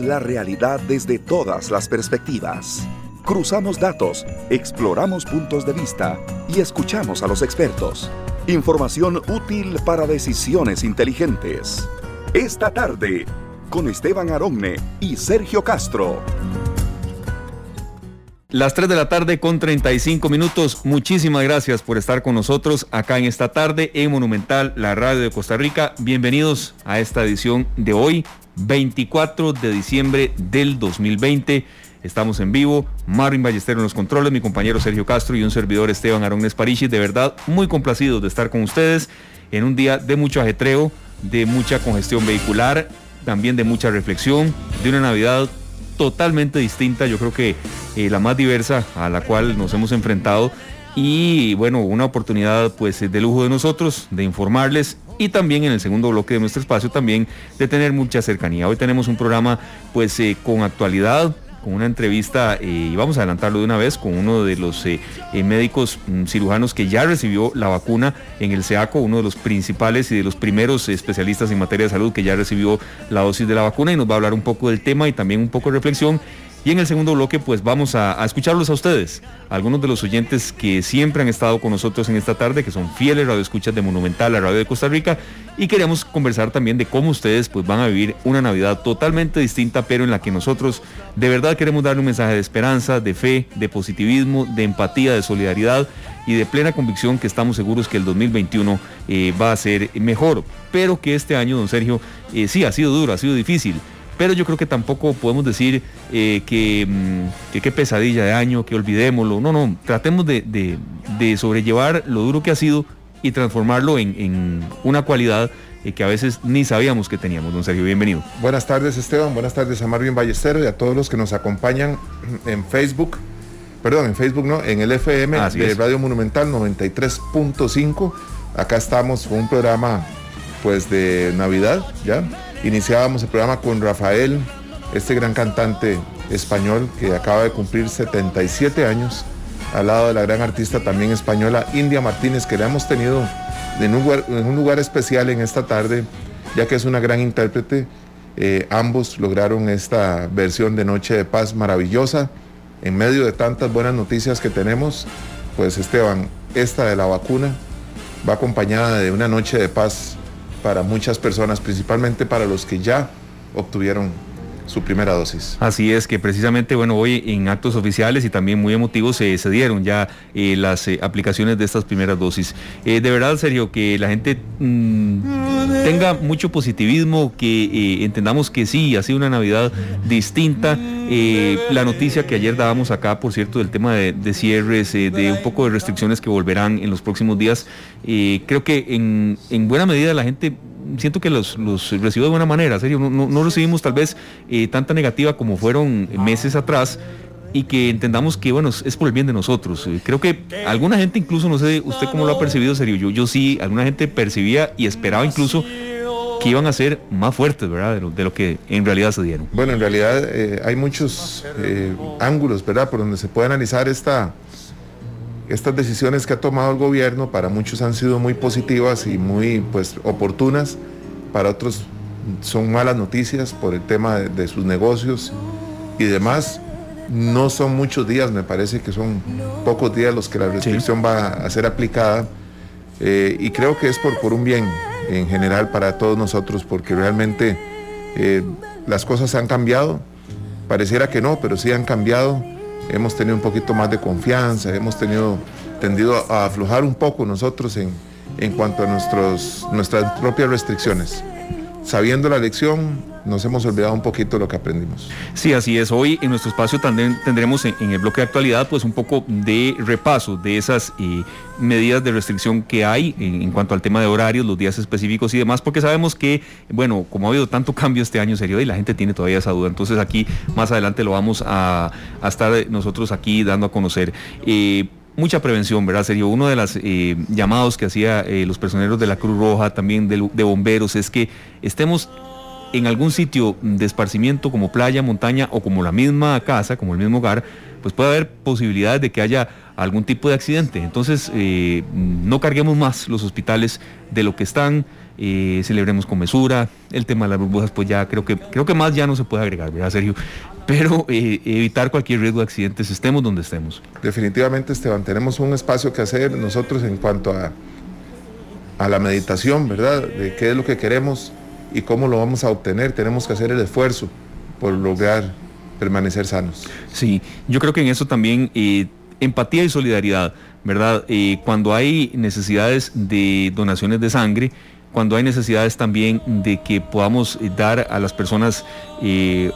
La realidad desde todas las perspectivas. Cruzamos datos, exploramos puntos de vista y escuchamos a los expertos. Información útil para decisiones inteligentes. Esta tarde, con Esteban Aronne y Sergio Castro. Las 3 de la tarde con 35 minutos. Muchísimas gracias por estar con nosotros acá en esta tarde en Monumental, la radio de Costa Rica. Bienvenidos a esta edición de hoy, 24 de diciembre del 2020. Estamos en vivo, Marvin Ballester en los controles, mi compañero Sergio Castro y un servidor Esteban Arones Parici. De verdad, muy complacidos de estar con ustedes en un día de mucho ajetreo, de mucha congestión vehicular, también de mucha reflexión, de una Navidad totalmente distinta, yo creo que eh, la más diversa a la cual nos hemos enfrentado y bueno, una oportunidad pues de lujo de nosotros de informarles y también en el segundo bloque de nuestro espacio también de tener mucha cercanía. Hoy tenemos un programa pues eh, con actualidad, con una entrevista, eh, y vamos a adelantarlo de una vez, con uno de los eh, médicos mm, cirujanos que ya recibió la vacuna en el SEACO, uno de los principales y de los primeros especialistas en materia de salud que ya recibió la dosis de la vacuna y nos va a hablar un poco del tema y también un poco de reflexión y en el segundo bloque, pues vamos a, escucharlos a ustedes, algunos de los oyentes que siempre han estado con nosotros en esta tarde, que son fieles radioescuchas de Monumental, la radio de Costa Rica, y queremos conversar también de cómo ustedes pues van a vivir una Navidad totalmente distinta, pero en la que nosotros de verdad queremos darle un mensaje de esperanza, de fe, de positivismo, de empatía, de solidaridad y de plena convicción que estamos seguros que el 2021 eh, va a ser mejor, pero que este año, don Sergio, eh, sí ha sido duro, ha sido difícil pero yo creo que tampoco podemos decir eh, mm, que, qué pesadilla de año, que olvidémoslo. No, no, tratemos de, sobrellevar lo duro que ha sido y transformarlo en, una cualidad eh, que a veces ni sabíamos que teníamos. Don Sergio, bienvenido. Buenas tardes Esteban, buenas tardes a Marvin Ballesteros y a todos los que nos acompañan en Facebook. Perdón, en Facebook no, en el FM de Radio Monumental 93.5. Acá estamos con un programa pues de Navidad, ¿ya? Iniciábamos el programa con Rafael, este gran cantante español que acaba de cumplir 77 años, al lado de la gran artista también española India Martínez, que la hemos tenido en un lugar, especial en esta tarde, ya que es una gran intérprete. Eh, ambos lograron esta versión de Noche de Paz maravillosa. En medio de tantas buenas noticias que tenemos, pues Esteban, esta de la vacuna va acompañada de una noche de paz para muchas personas, principalmente para los que ya obtuvieron su primera dosis. Así es, que precisamente, bueno, hoy en actos oficiales y también muy emotivos se, dieron ya eh, las eh, aplicaciones de estas primeras dosis. Eh, de verdad, Sergio, que la gente mm, tenga mucho positivismo, que entendamos que sí, ha sido una Navidad distinta. la noticia que ayer dábamos acá, por cierto, del tema de, cierres, de un poco de restricciones que volverán en los próximos días, creo que en, en buena medida la gente siento que los, los recibo de buena manera, serio, no, recibimos tal vez eh, tanta negativa como fueron meses atrás y que entendamos que, bueno, es por el bien de nosotros. Eh, creo que alguna gente incluso, no sé usted cómo lo ha percibido, serio, yo, yo sí, alguna gente percibía y esperaba incluso que iban a ser más fuertes, ¿verdad? De lo, que en realidad se dieron. Bueno, en realidad eh, hay muchos ángulos, ¿verdad? Por donde se puede analizar esta, estas decisiones que ha tomado el gobierno para muchos han sido muy positivas y muy pues, oportunas, para otros son malas noticias por el tema de, sus negocios y demás. No son muchos días, me parece que son pocos días los que la restricción va a ser aplicada eh, y creo que es por, por un bien en general para todos nosotros porque realmente eh, las cosas han cambiado, pareciera que no, pero sí han cambiado hemos tenido un poquito más de confianza, hemos tenido, tendido a aflojar un poco nosotros en, en cuanto a nuestros, nuestras propias restricciones. Sabiendo la lección, nos hemos olvidado un poquito de lo que aprendimos. Sí, así es. Hoy en nuestro espacio también tendremos en, el bloque de actualidad pues un poco de repaso de esas eh, medidas de restricción que hay en, cuanto al tema de horarios, los días específicos y demás, porque sabemos que, bueno, como ha habido tanto cambio este año serio y la gente tiene todavía esa duda, entonces aquí más adelante lo vamos a, estar nosotros aquí dando a conocer. Eh, mucha prevención, ¿verdad? Sería uno de los eh, llamados que hacía los personeros de la Cruz Roja, también de bomberos, es que estemos en algún sitio de esparcimiento como playa, montaña o como la misma casa, como el mismo hogar, pues puede haber posibilidades de que haya algún tipo de accidente. Entonces, eh, no carguemos más los hospitales de lo que están, eh, celebremos con mesura. El tema de las burbujas, pues ya creo que, creo que más ya no se puede agregar, ¿verdad, Sergio? Pero eh, evitar cualquier riesgo de accidentes, estemos donde estemos. Definitivamente, Esteban, tenemos un espacio que hacer nosotros en cuanto a, a la meditación, ¿verdad? De qué es lo que queremos y cómo lo vamos a obtener. Tenemos que hacer el esfuerzo por lograr permanecer sanos. Sí, yo creo que en eso también eh, empatía y solidaridad, ¿verdad? Eh, cuando hay necesidades de donaciones de sangre, cuando hay necesidades también de que podamos eh, dar a las personas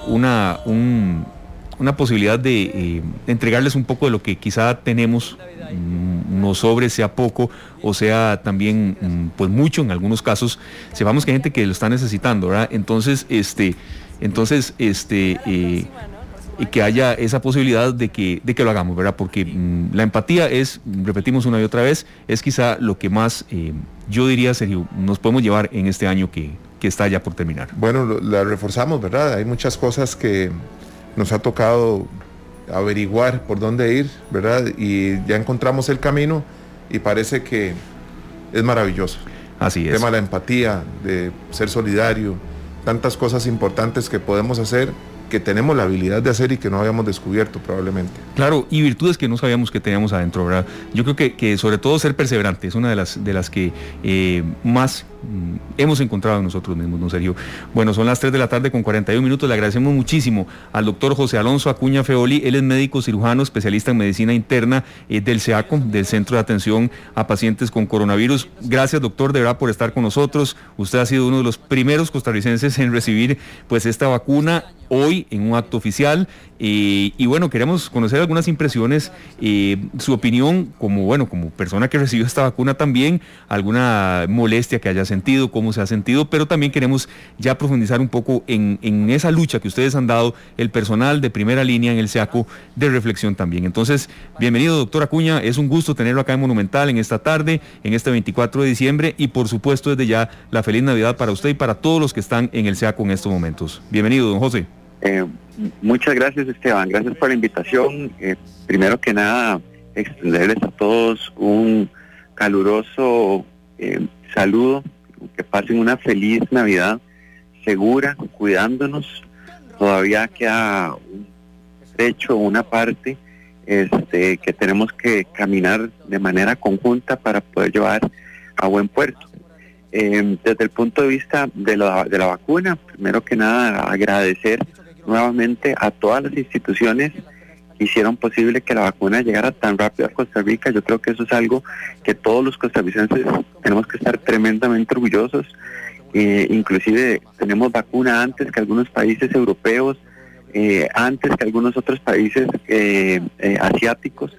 una, una posibilidad de entregarles un poco de lo que quizá tenemos, mm, no sobre, sea poco o sea también mm, pues mucho en algunos casos, sepamos que hay gente que lo está necesitando, ¿verdad? Entonces, este, entonces, este, y que haya esa posibilidad de que, de que lo hagamos, ¿verdad? Porque mm, la empatía es, repetimos una y otra vez, es quizá lo que más, eh, yo diría, Sergio, nos podemos llevar en este año que, que está ya por terminar. Bueno, la reforzamos, ¿verdad? Hay muchas cosas que nos ha tocado averiguar por dónde ir, ¿verdad? Y ya encontramos el camino y parece que es maravilloso. Así es. El tema de la empatía, de ser solidario, tantas cosas importantes que podemos hacer que tenemos la habilidad de hacer y que no habíamos descubierto probablemente. Claro, y virtudes que no sabíamos que teníamos adentro, ¿verdad? Yo creo que, que sobre todo ser perseverante es una de las, de las que eh, más mm, hemos encontrado en nosotros mismos, ¿no, Sergio? Bueno, son las 3 de la tarde con 41 minutos. Le agradecemos muchísimo al doctor José Alonso Acuña Feoli. Él es médico cirujano, especialista en medicina interna eh, del CEACO, del Centro de Atención a Pacientes con Coronavirus. Gracias, doctor, de verdad, por estar con nosotros. Usted ha sido uno de los primeros costarricenses en recibir pues esta vacuna hoy en un acto oficial. Eh, y bueno, queremos conocer algunas impresiones, eh, su opinión como, bueno, como persona que recibió esta vacuna también, alguna molestia que haya sentido, cómo se ha sentido, pero también queremos ya profundizar un poco en, esa lucha que ustedes han dado, el personal de primera línea en el SEACO de reflexión también. Entonces, bienvenido, doctor Acuña, es un gusto tenerlo acá en Monumental en esta tarde, en este 24 de diciembre, y por supuesto desde ya la feliz Navidad para usted y para todos los que están en el SEACO en estos momentos. Bienvenido, don José. Eh, muchas gracias Esteban, gracias por la invitación. Eh, primero que nada, extenderles a todos un caluroso eh, saludo, que pasen una feliz Navidad segura, cuidándonos. Todavía queda un trecho, una parte este, que tenemos que caminar de manera conjunta para poder llevar a buen puerto. desde el punto de vista de la, de la vacuna, primero que nada agradecer nuevamente a todas las instituciones que hicieron posible que la vacuna llegara tan rápido a Costa Rica. Yo creo que eso es algo que todos los costarricenses tenemos que estar tremendamente orgullosos. Eh, inclusive tenemos vacuna antes que algunos países europeos, eh, antes que algunos otros países eh, asiáticos.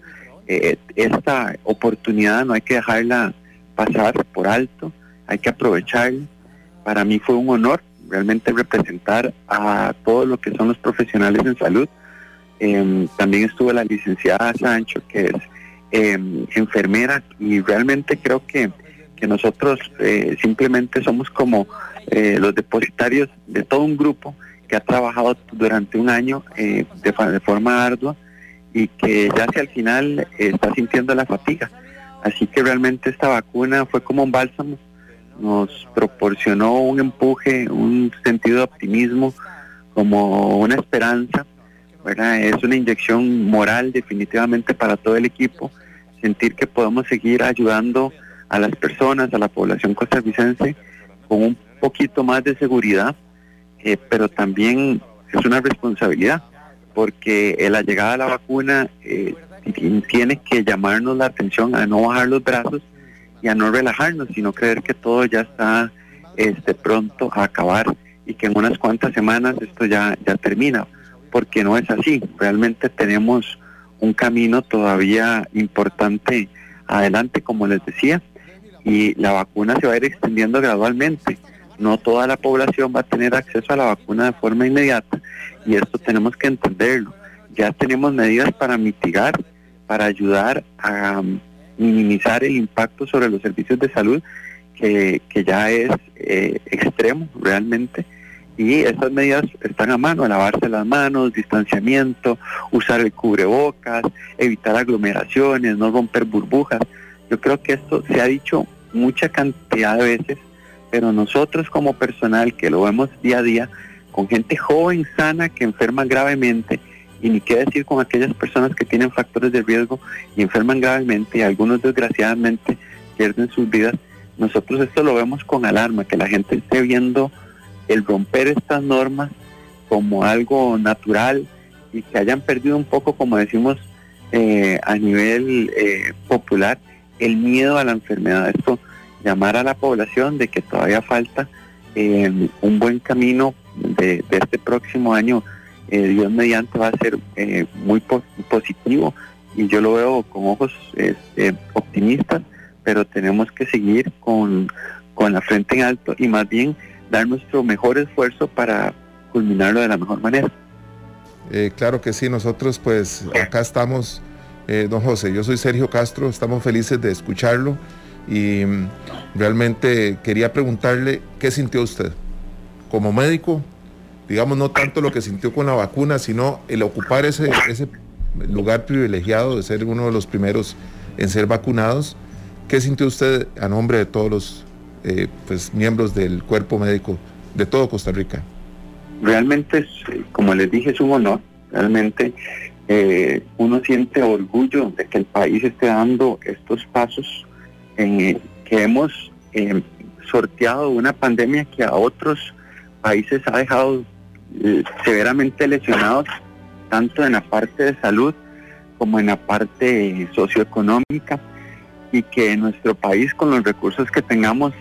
esta oportunidad no hay que dejarla pasar por alto, hay que aprovecharla. Para mí fue un honor realmente representar a todo lo que son los profesionales en salud. Em, también estuvo la licenciada Sancho, que es em, enfermera, y realmente creo que, que nosotros eh, simplemente somos como eh, los depositarios de todo un grupo que ha trabajado durante un año eh, de, de, forma ardua y que ya hacia el final está sintiendo la fatiga. Así que realmente esta vacuna fue como un bálsamo nos proporcionó un empuje, un sentido de optimismo, como una esperanza. Es una inyección moral definitivamente para todo el equipo, sentir que podemos seguir ayudando a las personas, a la población costarricense, con un poquito más de seguridad, eh, pero también es una responsabilidad, porque la llegada de la vacuna eh, tiene que llamarnos la atención a no bajar los brazos y a no relajarnos, sino creer que todo ya está este, pronto a acabar y que en unas cuantas semanas esto ya, ya termina, porque no es así. Realmente tenemos un camino todavía importante adelante, como les decía, y la vacuna se va a ir extendiendo gradualmente. No toda la población va a tener acceso a la vacuna de forma inmediata y esto tenemos que entenderlo. Ya tenemos medidas para mitigar, para ayudar a minimizar el impacto sobre los servicios de salud, que, ya es eh, extremo realmente. Y esas medidas están a mano, lavarse las manos, distanciamiento, usar el cubrebocas, evitar aglomeraciones, no romper burbujas. Yo creo que esto se ha dicho mucha cantidad de veces, pero nosotros como personal que lo vemos día a día, con gente joven, sana, que enferma gravemente, y ni qué decir con aquellas personas que tienen factores de riesgo y enferman gravemente, y algunos desgraciadamente pierden sus vidas, nosotros esto lo vemos con alarma, que la gente esté viendo el romper estas normas como algo natural y que hayan perdido un poco, como decimos eh, a nivel eh, popular, el miedo a la enfermedad. Esto llamar a la población de que todavía falta eh, un buen camino de, este próximo año. Dios mediante va a ser muy positivo y yo lo veo con ojos este, optimistas, pero tenemos que seguir con, con la frente en alto y más bien dar nuestro mejor esfuerzo para culminarlo de la mejor manera. Eh, claro que sí, nosotros pues acá estamos, eh, don José, yo soy Sergio Castro, estamos felices de escucharlo y mm, realmente quería preguntarle qué sintió usted como médico, digamos no tanto lo que sintió con la vacuna, sino el ocupar ese, ese lugar privilegiado de ser uno de los primeros en ser vacunados. ¿Qué sintió usted a nombre de todos los eh, pues, miembros del cuerpo médico de todo Costa Rica. Realmente, como les dije, es un honor. Realmente eh, uno siente orgullo de que el país esté dando estos pasos en que hemos eh, sorteado una pandemia que a otros países ha dejado severamente lesionados, tanto en la parte de salud como en la parte socioeconómica, y que en nuestro país, con los recursos que tengamos,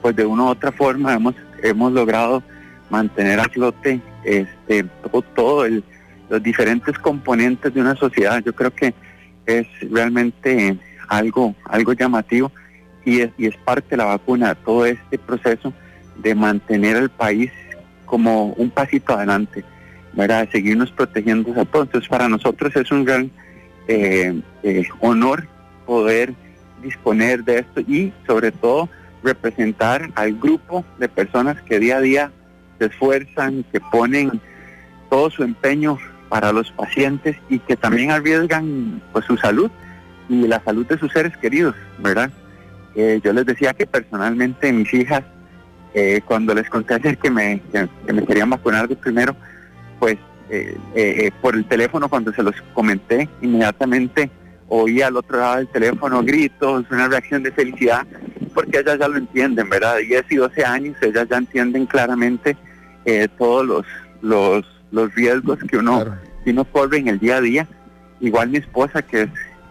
pues de una u otra forma hemos, hemos logrado mantener a flote este, todo, los diferentes componentes de una sociedad. Yo creo que es realmente algo, algo llamativo y es, y es parte de la vacuna, todo este proceso de mantener al país como un pasito adelante, ¿verdad? Seguirnos protegiendo. Entonces para nosotros es un gran eh, eh, honor poder disponer de esto y sobre todo representar al grupo de personas que día a día se esfuerzan, que ponen todo su empeño para los pacientes y que también arriesgan pues su salud y la salud de sus seres queridos, ¿verdad? Eh, yo les decía que personalmente mis hijas, eh, cuando les conté ayer que me, que, me querían vacunar de primero, pues eh, por el teléfono cuando se los comenté, inmediatamente oí al otro lado del teléfono gritos, una reacción de felicidad porque ellas ya lo entienden, ¿verdad? 10 y 12 años, ellas ya entienden claramente eh, todos los, los, los, riesgos que uno, uno corre en el día a día. Igual mi esposa, que es,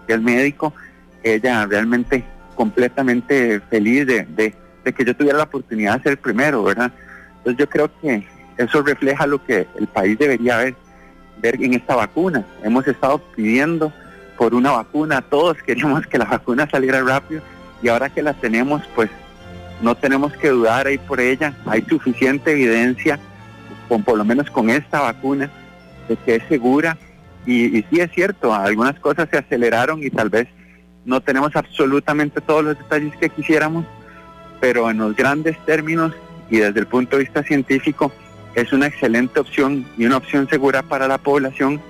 el médico, ella realmente completamente feliz de, de, que yo tuviera la oportunidad de ser primero, ¿verdad? Entonces yo creo que eso refleja lo que el país debería ver, ver en esta vacuna. Hemos estado pidiendo por una vacuna, todos queríamos que la vacuna saliera rápido y ahora que la tenemos, pues no tenemos que dudar ahí por ella. Hay suficiente evidencia, con, por lo menos con esta vacuna, de que es segura. Y sí es cierto, algunas cosas se aceleraron y tal vez no tenemos absolutamente todos los detalles que quisiéramos, pero en los grandes términos y desde el punto de vista científico es una excelente opción y una opción segura para la población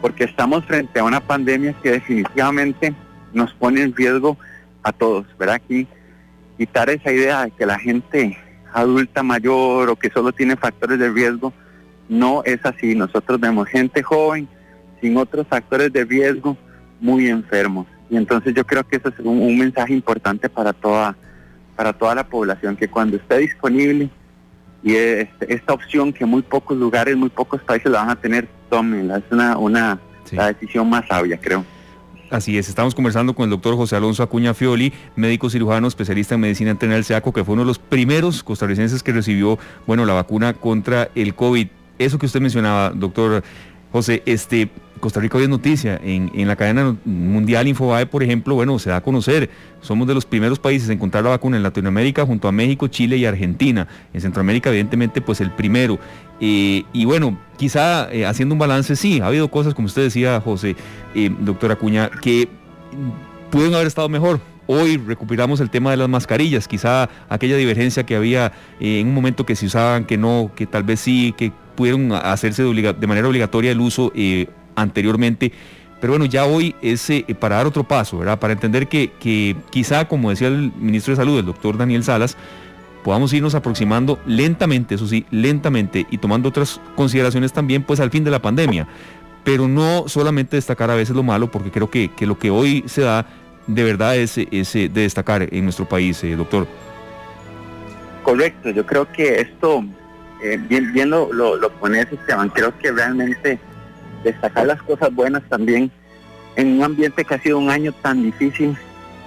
porque estamos frente a una pandemia que definitivamente nos pone en riesgo a todos, ¿verdad? Aquí quitar esa idea de que la gente adulta mayor o que solo tiene factores de riesgo, no es así. Nosotros vemos gente joven sin otros factores de riesgo muy enfermos. Y entonces yo creo que eso es un, mensaje importante para toda, para toda la población, que cuando esté disponible y este, esta opción que muy pocos lugares, muy pocos países la van a tener, tómenla. Es una, una la decisión más sabia, creo. Así es, estamos conversando con el doctor José Alonso Acuña Fioli, médico cirujano, especialista en medicina interna del SEACO, que fue uno de los primeros costarricenses que recibió, bueno, la vacuna contra el COVID. Eso que usted mencionaba, doctor José, este, Costa Rica hoy es noticia. En, en, la cadena mundial Infobae, por ejemplo, bueno, se da a conocer. Somos de los primeros países en encontrar la vacuna en Latinoamérica junto a México, Chile y Argentina. En Centroamérica, evidentemente, pues el primero. Eh, y bueno, quizá eh, haciendo un balance, sí, ha habido cosas, como usted decía, José, eh, doctora Acuña, que pueden haber estado mejor. Hoy recuperamos el tema de las mascarillas, quizá aquella divergencia que había eh, en un momento que se usaban, que no, que tal vez sí, que pudieron hacerse de, manera obligatoria el uso anteriormente. Pero bueno, ya hoy es eh, para dar otro paso, ¿verdad? Para entender que, que quizá, como decía el ministro de Salud, el doctor Daniel Salas, podamos irnos aproximando lentamente, eso sí, lentamente, y tomando otras consideraciones también, pues al fin de la pandemia. Pero no solamente destacar a veces lo malo, porque creo que, que lo que hoy se da de verdad es, es de destacar en nuestro país, eh, doctor. Correcto, yo creo que esto, eh, bien, bien lo, lo, lo pones, Esteban, creo que realmente destacar las cosas buenas también en un ambiente que ha sido un año tan difícil,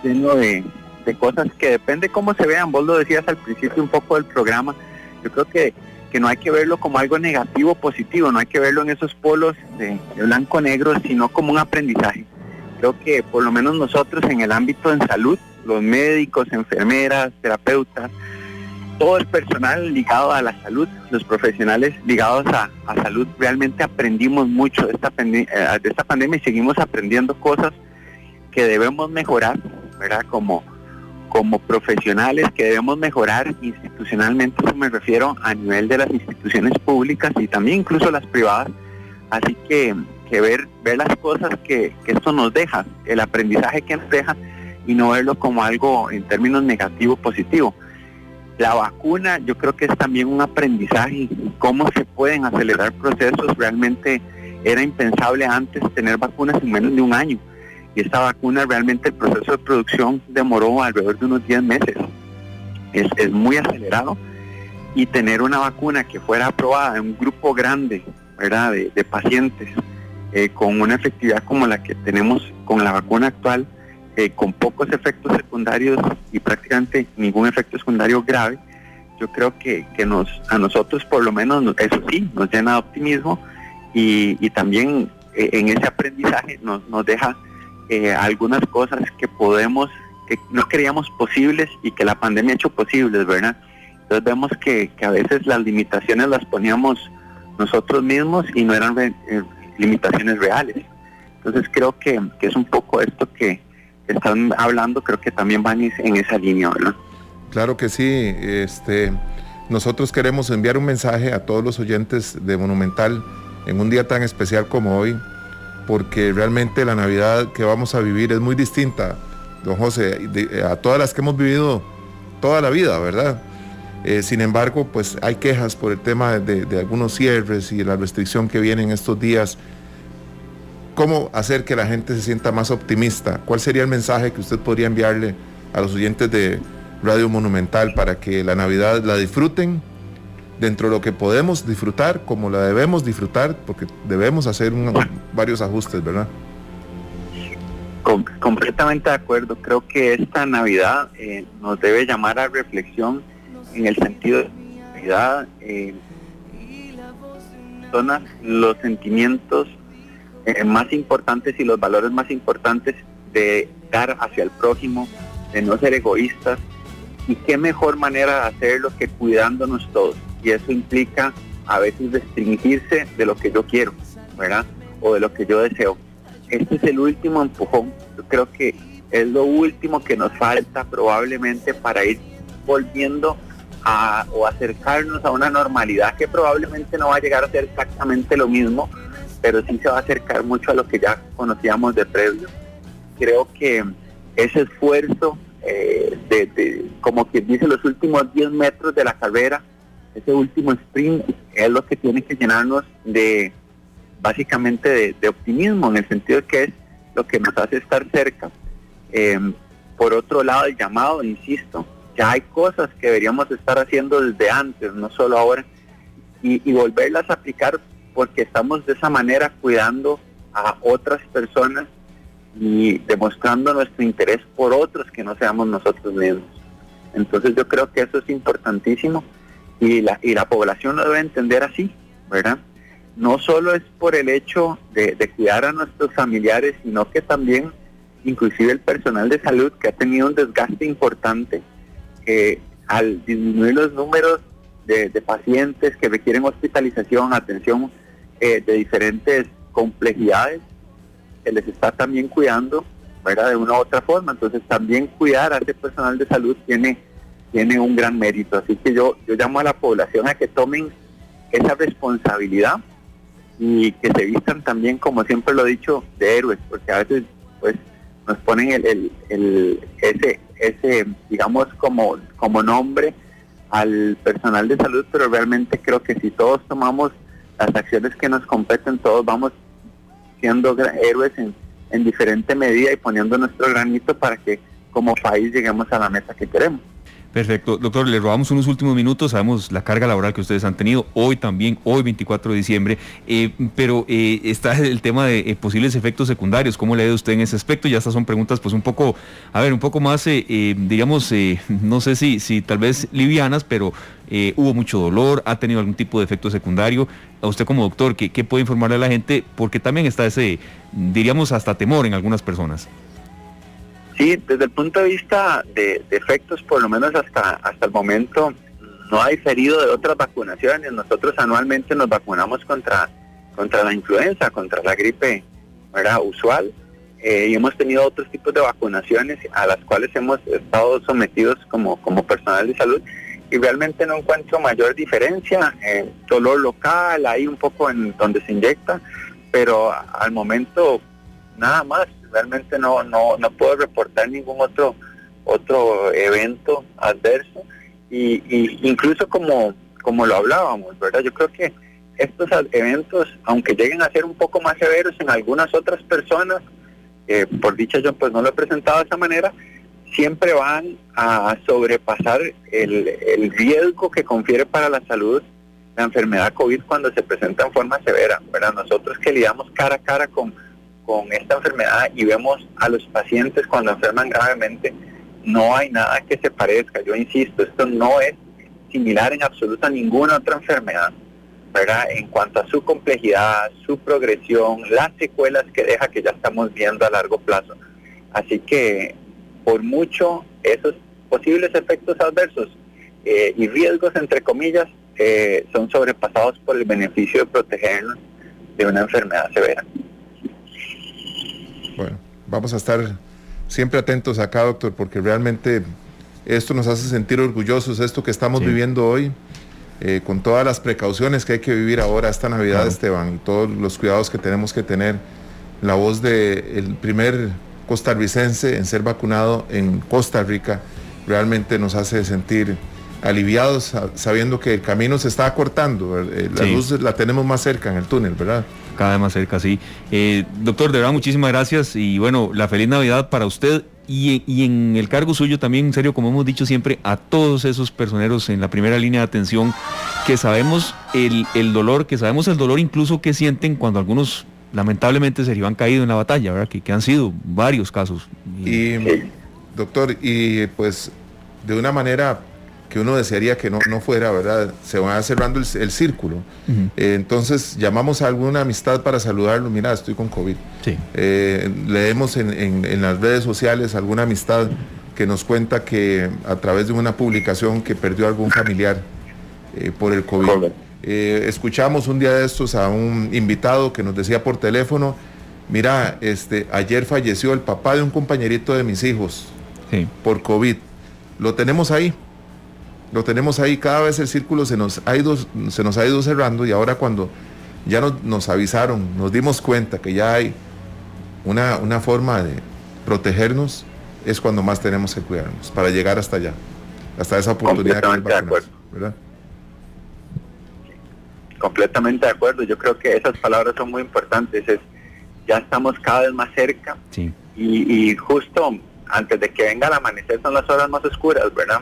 lleno de, de cosas que depende cómo se vean. Vos lo decías al principio un poco del programa. Yo creo que, que no hay que verlo como algo negativo positivo, no hay que verlo en esos polos de, de blanco-negro, sino como un aprendizaje creo que por lo menos nosotros en el ámbito de salud, los médicos, enfermeras, terapeutas, todo el personal ligado a la salud, los profesionales ligados a, salud, realmente aprendimos mucho de esta, eh, de esta pandemia y seguimos aprendiendo cosas que debemos mejorar, ¿verdad? Como, como profesionales que debemos mejorar institucionalmente, eso me refiero a nivel de las instituciones públicas y también incluso las privadas. Así que que ver, ver las cosas que, esto nos deja, el aprendizaje que nos deja y no verlo como algo en términos negativo positivo. La vacuna yo creo que es también un aprendizaje, cómo se pueden acelerar procesos, realmente era impensable antes tener vacunas en menos de un año y esta vacuna realmente el proceso de producción demoró alrededor de unos 10 meses. Es, muy acelerado y tener una vacuna que fuera aprobada en un grupo grande ¿verdad? De, de pacientes eh, con una efectividad como la que tenemos con la vacuna actual, eh, con pocos efectos secundarios y prácticamente ningún efecto secundario grave, yo creo que, nos, a nosotros por lo menos eso sí, nos llena de optimismo y, también eh, en ese aprendizaje nos, nos deja algunas cosas que podemos, que no creíamos posibles y que la pandemia ha hecho posibles, ¿verdad? Entonces vemos que, que a veces las limitaciones las poníamos nosotros mismos y no eran limitaciones reales. Entonces creo que, es un poco esto que, están hablando, creo que también van en esa línea, ¿verdad? Claro que sí, este, nosotros queremos enviar un mensaje a todos los oyentes de Monumental en un día tan especial como hoy, porque realmente la Navidad que vamos a vivir es muy distinta, don José, a todas las que hemos vivido toda la vida, ¿verdad? Eh, sin embargo, pues hay quejas por el tema de, algunos cierres y la restricción que viene en estos días. ¿Cómo hacer que la gente se sienta más optimista? ¿Cuál sería el mensaje que usted podría enviarle a los oyentes de Radio Monumental para que la Navidad la disfruten dentro de lo que podemos disfrutar, como la debemos disfrutar, porque debemos hacer varios ajustes, ¿verdad? completamente de acuerdo. Creo que esta Navidad eh, nos debe llamar a reflexión en el sentido de la eh, son los sentimientos eh, más importantes y los valores más importantes de dar hacia el prójimo, de no ser egoístas. Y qué mejor manera de hacerlo que cuidándonos todos. Y eso implica a veces restringirse de lo que yo quiero, ¿verdad? O de lo que yo deseo. Este es el último empujón. Yo creo que es lo último que nos falta probablemente para ir volviendo o acercarnos a una normalidad que probablemente no va a llegar a ser exactamente lo mismo, pero sí se va a acercar mucho a lo que ya conocíamos de previo. Creo que ese esfuerzo, eh, de, como quien dice, los últimos 10 metros de la carrera, ese último sprint es lo que tiene que llenarnos de básicamente de, optimismo, en el sentido de que es lo que nos hace estar cerca. Eh, por otro lado, el llamado, insisto, ya hay cosas que deberíamos estar haciendo desde antes, no solo ahora, y, volverlas a aplicar porque estamos de esa manera cuidando a otras personas y demostrando nuestro interés por otros que no seamos nosotros mismos. Entonces yo creo que eso es importantísimo y la, y la población lo debe entender así, ¿verdad? No solo es por el hecho de, de cuidar a nuestros familiares, sino que también inclusive el personal de salud que ha tenido un desgaste importante al disminuir los números de, pacientes que requieren hospitalización, atención eh, de diferentes complejidades, se les está también cuidando ¿verdad? De una u otra forma. Entonces también cuidar a ese personal de salud tiene, tiene un gran mérito. Así que yo, yo llamo a la población a que tomen esa responsabilidad y que se vistan también, como siempre lo he dicho, de héroes, porque a veces pues nos ponen el, ese, ese, digamos, como, como nombre al personal de salud, pero realmente creo que si todos tomamos las acciones que nos competen, todos vamos siendo héroes en, en diferente medida y poniendo nuestro granito para que como país lleguemos a la meta que queremos. Perfecto. Doctor, le robamos unos últimos minutos. Sabemos la carga laboral que ustedes han tenido hoy también, hoy 24 de diciembre, eh, pero eh, está el tema de eh, posibles efectos secundarios. ¿Cómo le ha ido usted en ese aspecto? Ya estas son preguntas pues un poco, a ver, un poco más, digamos, no sé si, si tal vez livianas, pero hubo mucho dolor, ha tenido algún tipo de efecto secundario. Usted como doctor, ¿qué, qué puede informarle a la gente? Porque también está ese, diríamos, hasta temor en algunas personas. Sí, desde el punto de vista de, efectos, por lo menos hasta, hasta el momento, no ha diferido de otras vacunaciones. Nosotros anualmente nos vacunamos contra, contra la influenza, contra la gripe ¿verdad? usual. Eh, y hemos tenido otros tipos de vacunaciones a las cuales hemos estado sometidos como, como personal de salud y realmente no encuentro mayor diferencia. Eh, dolor local, ahí un poco en donde se inyecta, pero al momento nada más realmente no, no, no puedo reportar ningún otro, otro evento adverso y, incluso como, como lo hablábamos, ¿verdad? Yo creo que estos eventos, aunque lleguen a ser un poco más severos en algunas otras personas, por dicha yo pues no lo he presentado de esa manera, siempre van a sobrepasar el, el riesgo que confiere para la salud la enfermedad COVID cuando se presenta en forma severa, ¿verdad? Nosotros que lidiamos cara a cara con con esta enfermedad y vemos a los pacientes cuando enferman gravemente, no hay nada que se parezca. Yo insisto, esto no es similar en absoluta a ninguna otra enfermedad, ¿verdad? En cuanto a su complejidad, su progresión, las secuelas que deja que ya estamos viendo a largo plazo. Así que, por mucho, esos posibles efectos adversos eh, y riesgos, entre comillas, eh, son sobrepasados por el beneficio de protegernos de una enfermedad severa. Bueno, vamos a estar siempre atentos acá, doctor, porque realmente esto nos hace sentir orgullosos, esto que estamos viviendo hoy, eh, con todas las precauciones que hay que vivir ahora esta Navidad, Esteban, y todos los cuidados que tenemos que tener. La voz del primer costarricense en ser vacunado en Costa Rica realmente nos hace sentir aliviados sabiendo que el camino se está acortando, eh, la luz la tenemos más cerca en el túnel, ¿verdad? Cada vez más cerca, sí. Eh, doctor, de verdad, muchísimas gracias y bueno, la feliz Navidad para usted y, en el cargo suyo también, en serio, como hemos dicho siempre, a todos esos personeros en la primera línea de atención que sabemos el, dolor, que sabemos el dolor incluso que sienten cuando algunos lamentablemente se han caído en la batalla, ¿verdad? Que, que han sido varios casos. Y, doctor, y pues de una manera que uno desearía que no, no fuera, ¿verdad? Se va cerrando el, círculo. Eh, entonces llamamos a alguna amistad para saludarlo, mira, estoy con COVID. Sí. Eh, leemos en, las redes sociales alguna amistad que nos cuenta que a través de una publicación que perdió algún familiar eh, por el COVID. escuchamos un día de estos a un invitado que nos decía por teléfono, mira, este, ayer falleció el papá de un compañerito de mis hijos por COVID. Lo tenemos ahí lo tenemos ahí, cada vez el círculo se nos ha ido, se nos ha ido cerrando y ahora cuando ya nos, avisaron, nos dimos cuenta que ya hay una, una forma de protegernos, es cuando más tenemos que cuidarnos, para llegar hasta allá, hasta esa oportunidad. Completamente de acuerdo. ¿verdad? Completamente de acuerdo, yo creo que esas palabras son muy importantes, es, ya estamos cada vez más cerca y, y justo antes de que venga el amanecer son las horas más oscuras, ¿verdad?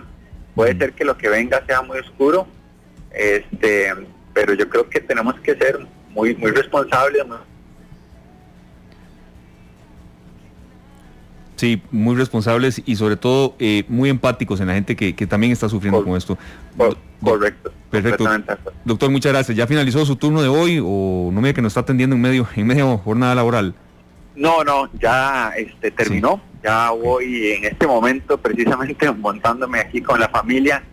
Puede ser que lo que venga sea muy oscuro, este, pero yo creo que tenemos que ser muy, muy responsables. Sí, muy responsables y sobre todo eh, muy empáticos en la gente que, también está sufriendo con esto. correcto. Perfecto. Doctor, muchas gracias. ¿Ya finalizó su turno de hoy o no me que nos está atendiendo en medio, en medio jornada laboral? No, no, ya este, terminó. Ya voy en este momento precisamente montándome aquí con la familia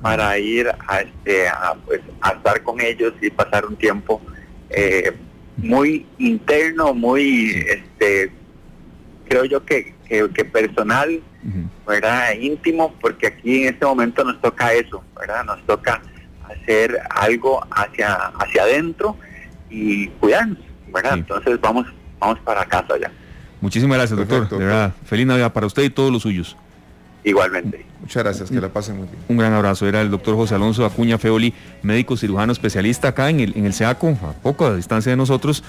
para ir a, este, a, pues, a estar con ellos y pasar un tiempo eh, muy interno, muy este, creo yo que, que, personal, ¿verdad? Íntimo, porque aquí en este momento nos toca eso, ¿verdad? Nos toca hacer algo hacia, hacia adentro y cuidarnos, ¿verdad? Entonces vamos, vamos para casa ya. Muchísimas gracias, doctor. De verdad, feliz Navidad para usted y todos los suyos. Igualmente. Muchas gracias, que la pasen muy bien. Un gran abrazo. Era el doctor José Alonso Acuña Feoli, médico cirujano especialista acá en el, en el SEACO, a poco distancia de nosotros,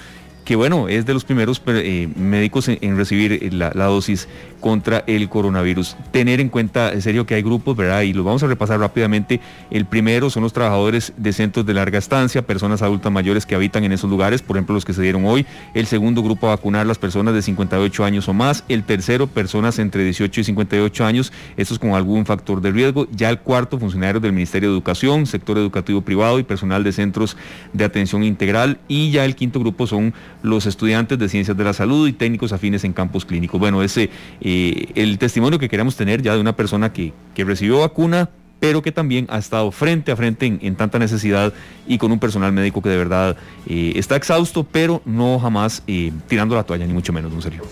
que bueno, es de los primeros eh, médicos en, recibir eh, la, dosis contra el coronavirus. Tener en cuenta, en serio, que hay grupos, ¿verdad? Y los vamos a repasar rápidamente. El primero son los trabajadores de centros de larga estancia, personas adultas mayores que habitan en esos lugares, por ejemplo, los que se dieron hoy. El segundo grupo a vacunar las personas de 58 años o más. El tercero, personas entre 18 y 58 años, estos con algún factor de riesgo. Ya el cuarto, funcionarios del Ministerio de Educación, sector educativo privado y personal de centros de atención integral. Y ya el quinto grupo son los estudiantes de ciencias de la salud y técnicos afines en campos clínicos. Bueno, ese eh, el testimonio que queremos tener ya de una persona que, que recibió vacuna, pero que también ha estado frente a frente en, tanta necesidad y con un personal médico que de verdad eh, está exhausto, pero no jamás eh, tirando la toalla, ni mucho menos, don Sergio.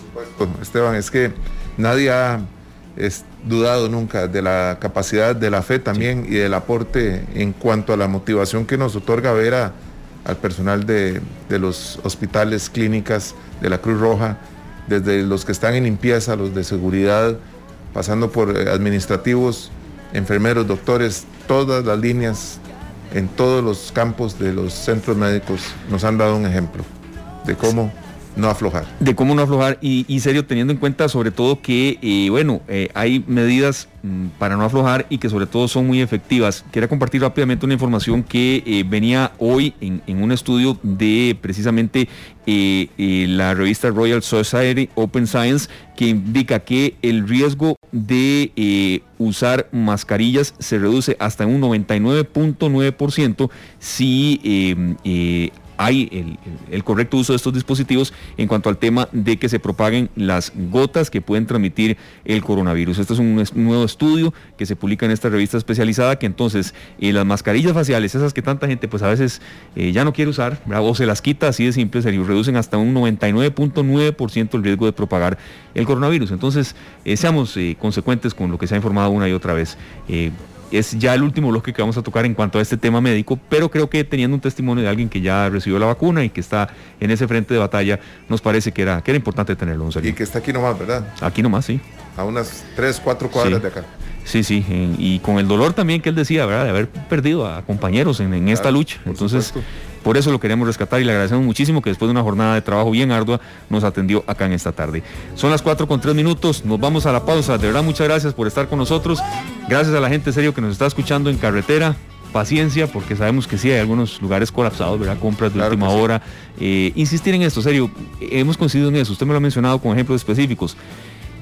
Esteban, es que nadie ha dudado nunca de la capacidad, de la fe también y del aporte en cuanto a la motivación que nos otorga ver a al personal de, los hospitales, clínicas, de la Cruz Roja, desde los que están en limpieza, los de seguridad, pasando por eh, administrativos, enfermeros, doctores, todas las líneas en todos los campos de los centros médicos nos han dado un ejemplo de cómo no aflojar. De cómo no aflojar y, serio teniendo en cuenta sobre todo que, eh, bueno, eh, hay medidas mm, para no aflojar y que sobre todo son muy efectivas. Quería compartir rápidamente una información que eh, venía hoy en, un estudio de precisamente la revista Royal Society Open Science que indica que el riesgo de usar mascarillas se reduce hasta un 99.9% si hay el, correcto uso de estos dispositivos en cuanto al tema de que se propaguen las gotas que pueden transmitir el coronavirus. Este es un, nuevo estudio que se publica en esta revista especializada que entonces eh, las mascarillas faciales, esas que tanta gente pues a veces eh, ya no quiere usar o se las quita así de simple, se reducen hasta un 99.9% el riesgo de propagar el coronavirus. Entonces, eh, seamos consecuentes con lo que se ha informado una y otra vez es ya el último bloque que vamos a tocar en cuanto a este tema médico, pero creo que teniendo un testimonio de alguien que ya recibió la vacuna y que está en ese frente de batalla, nos parece que era, que era importante tenerlo. Y que está aquí nomás, ¿verdad? Aquí nomás, sí. A unas 3, 4 cuadras de acá. Sí, sí, y con el dolor también que él decía, ¿verdad? De haber perdido a compañeros en, esta lucha. Entonces, por eso lo queremos rescatar y le agradecemos muchísimo que después de una jornada de trabajo bien ardua nos atendió acá en esta tarde. Son las 4 con 3 minutos, nos vamos a la pausa. De verdad, muchas gracias por estar con nosotros. Gracias a la gente serio que nos está escuchando en carretera. Paciencia, porque sabemos que sí hay algunos lugares colapsados, ¿verdad? Compras de última hora. Eh, insistir en esto, serio, hemos coincidido en eso. Usted me lo ha mencionado con ejemplos específicos.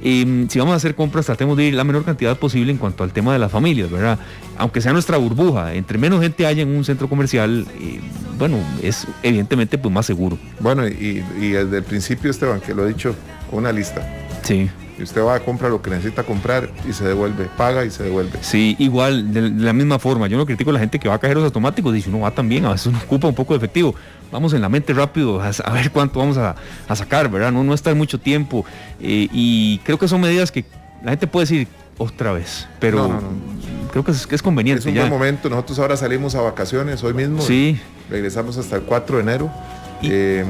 Mm, si vamos a hacer compras, tratemos de ir la menor cantidad posible en cuanto al tema de las familias, ¿verdad? Aunque sea nuestra burbuja, entre menos gente haya en un centro comercial, eh, bueno, es evidentemente pues más seguro. Bueno, y, y desde el principio, Esteban, que lo he dicho, una lista. Sí. Y usted va a comprar lo que necesita comprar y se devuelve, paga y se devuelve. Sí, igual, de, la misma forma. Yo no critico a la gente que va a cajeros automáticos, dice uno va también, a veces uno ocupa un poco de efectivo. Vamos en la mente rápido a, ver cuánto vamos a, sacar, ¿verdad? No, no está mucho tiempo. Eh, y creo que son medidas que la gente puede decir otra vez, pero creo que es, que es conveniente. Es un buen momento. Nosotros ahora salimos a vacaciones hoy mismo. Sí. Regresamos hasta el 4 de enero. Eh,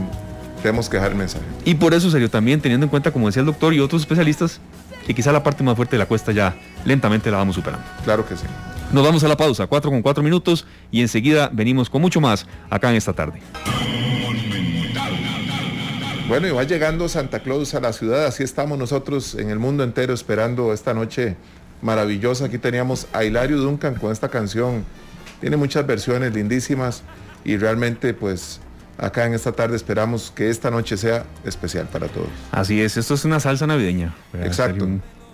tenemos que dejar el mensaje. Y por eso, serio, también teniendo en cuenta, como decía el doctor y otros especialistas, que quizá la parte más fuerte de la cuesta ya lentamente la vamos superando. Claro que sí. Nos vamos a la pausa, 4 con 4 minutos, y enseguida venimos con mucho más acá en esta tarde. Bueno, y va llegando Santa Claus a la ciudad, así estamos nosotros en el mundo entero esperando esta noche maravillosa. Aquí teníamos a Hilario Duncan con esta canción. Tiene muchas versiones lindísimas y realmente pues acá en esta tarde esperamos que esta noche sea especial para todos. Así es, esto es una salsa navideña. Exacto.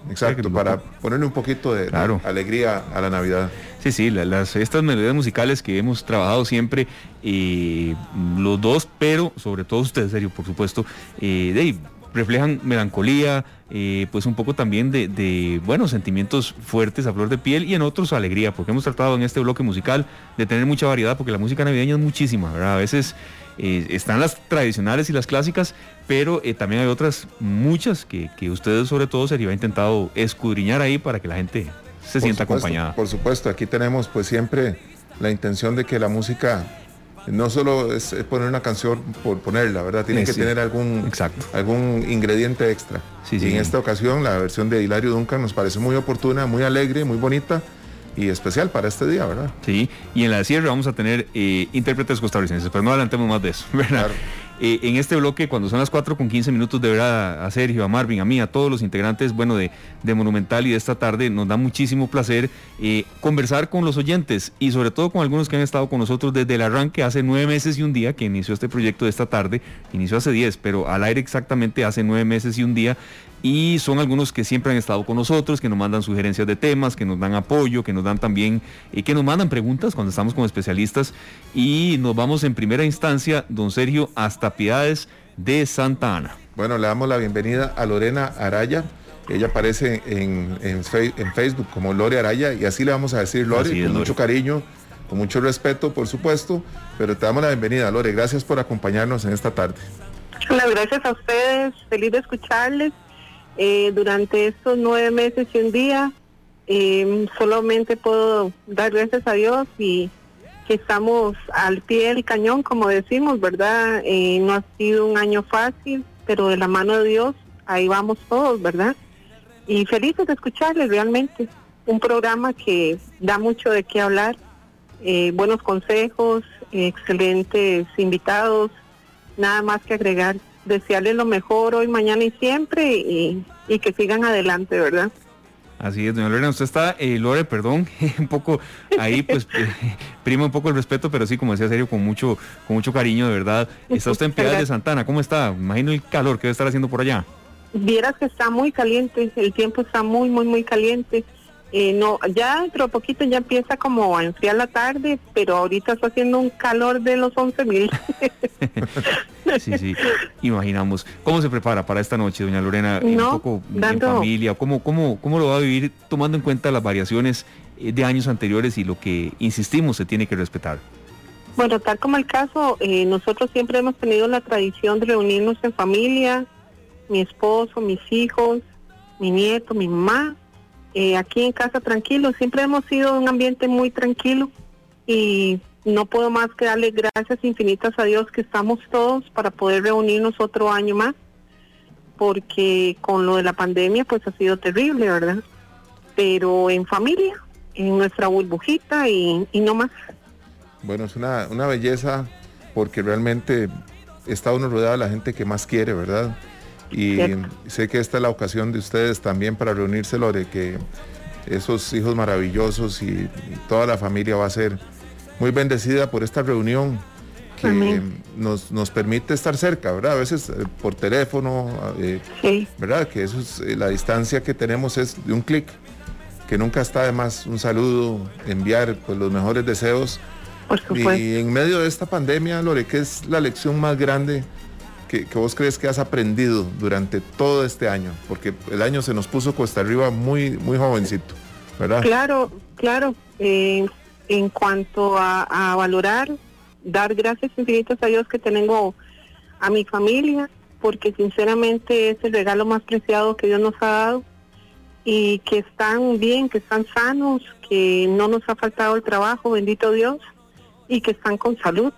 Exacto, para ponerle un poquito de, alegría a la Navidad. Sí, sí, las, estas melodías musicales que hemos trabajado siempre, eh, los dos, pero sobre todo ustedes, serio, por supuesto, eh, reflejan melancolía, eh, pues un poco también de, de, bueno, sentimientos fuertes a flor de piel y en otros alegría, porque hemos tratado en este bloque musical de tener mucha variedad, porque la música navideña es muchísima, ¿verdad? A veces eh, están las tradicionales y las clásicas, pero eh, también hay otras muchas que, que ustedes sobre todo sería intentado escudriñar ahí para que la gente se sienta acompañada. Por supuesto, aquí tenemos pues siempre la intención de que la música no solo es poner una canción por ponerla, ¿verdad? Tiene que tener algún, Exacto. algún ingrediente extra. Sí, y sí. en esta ocasión la versión de Hilario Duncan nos parece muy oportuna, muy alegre, muy bonita y especial para este día, ¿verdad? Sí, y en la de cierre vamos a tener eh, intérpretes costarricenses, pero no adelantemos más de eso, ¿verdad? Claro. Eh, en este bloque, cuando son las 4 con 15 minutos, de verdad a Sergio, a Marvin, a mí, a todos los integrantes, bueno, de, de Monumental y de esta tarde, nos da muchísimo placer eh, conversar con los oyentes y sobre todo con algunos que han estado con nosotros desde el arranque hace nueve meses y un día que inició este proyecto de esta tarde, inició hace 10, pero al aire exactamente hace nueve meses y un día y son algunos que siempre han estado con nosotros, que nos mandan sugerencias de temas, que nos dan apoyo, que nos dan también, eh, que nos mandan preguntas cuando estamos con especialistas y nos vamos en primera instancia, don Sergio, hasta Piedades de Santa Ana. Bueno, le damos la bienvenida a Lorena Araya. Ella aparece en, en, Facebook como Lore Araya y así le vamos a decir Lore, es, con Lore. mucho cariño, con mucho respeto, por supuesto, pero te damos la bienvenida, Lore. Gracias por acompañarnos en esta tarde. Hola, gracias a ustedes, feliz de escucharles. Eh, durante estos nueve meses y un día, eh, solamente puedo dar gracias a Dios y que estamos al pie del cañón, como decimos, ¿verdad? Eh, no ha sido un año fácil, pero de la mano de Dios, ahí vamos todos, ¿verdad? Y felices de escucharles realmente. Un programa que da mucho de qué hablar, eh, buenos consejos, excelentes invitados, nada más que agregar. Desearles lo mejor hoy, mañana y siempre y, y que sigan adelante, ¿verdad? Así es, doña Lorena, usted está, eh, Lore, perdón, un poco ahí, pues prima un poco el respeto, pero sí, como decía Sergio, con mucho, con mucho cariño, de verdad. Está usted en Piedades de Santana, ¿cómo está? Imagino el calor que debe estar haciendo por allá. Vieras que está muy caliente, el tiempo está muy, muy, muy caliente. Eh, no, ya dentro de poquito ya empieza como a enfriar la tarde, pero ahorita está haciendo un calor de los 11 mil. Sí, sí, imaginamos. ¿Cómo se prepara para esta noche, doña Lorena? No, un poco en dando- familia, ¿cómo, cómo, ¿cómo lo va a vivir tomando en cuenta las variaciones eh, de años anteriores y lo que, insistimos, se tiene que respetar? Bueno, tal como el caso, eh, nosotros siempre hemos tenido la tradición de reunirnos en familia, mi esposo, mis hijos, mi nieto, mi mamá, eh, aquí en casa tranquilo. Siempre hemos sido un ambiente muy tranquilo y no puedo más que darle gracias infinitas a Dios que estamos todos para poder reunirnos otro año más, porque con lo de la pandemia pues ha sido terrible, ¿verdad? Pero en familia, en nuestra burbujita y, y no más. Bueno, es una, una belleza porque realmente está uno rodeado de la gente que más quiere, ¿verdad? Y Cierto. sé que esta es la ocasión de ustedes también para reunirse, Lore, que esos hijos maravillosos y, y toda la familia va a ser muy bendecida por esta reunión que nos, nos permite estar cerca, ¿verdad? A veces eh, por teléfono, eh, Sí. ¿verdad? Que eso es, eh, la distancia que tenemos es de un clic, que nunca está de más un saludo, enviar pues, los mejores deseos. Por supuesto. Y en medio de esta pandemia, Lore, ¿qué es la lección más grande que, vos crees que has aprendido durante todo este año? Porque el año se nos puso cuesta arriba muy, muy jovencito, ¿verdad? Claro, claro. Eh, en cuanto a, a valorar, dar gracias infinitas a Dios que tengo a mi familia, porque sinceramente es el regalo más preciado que Dios nos ha dado y que están bien, que están sanos, que no nos ha faltado el trabajo, bendito Dios, y que están con salud,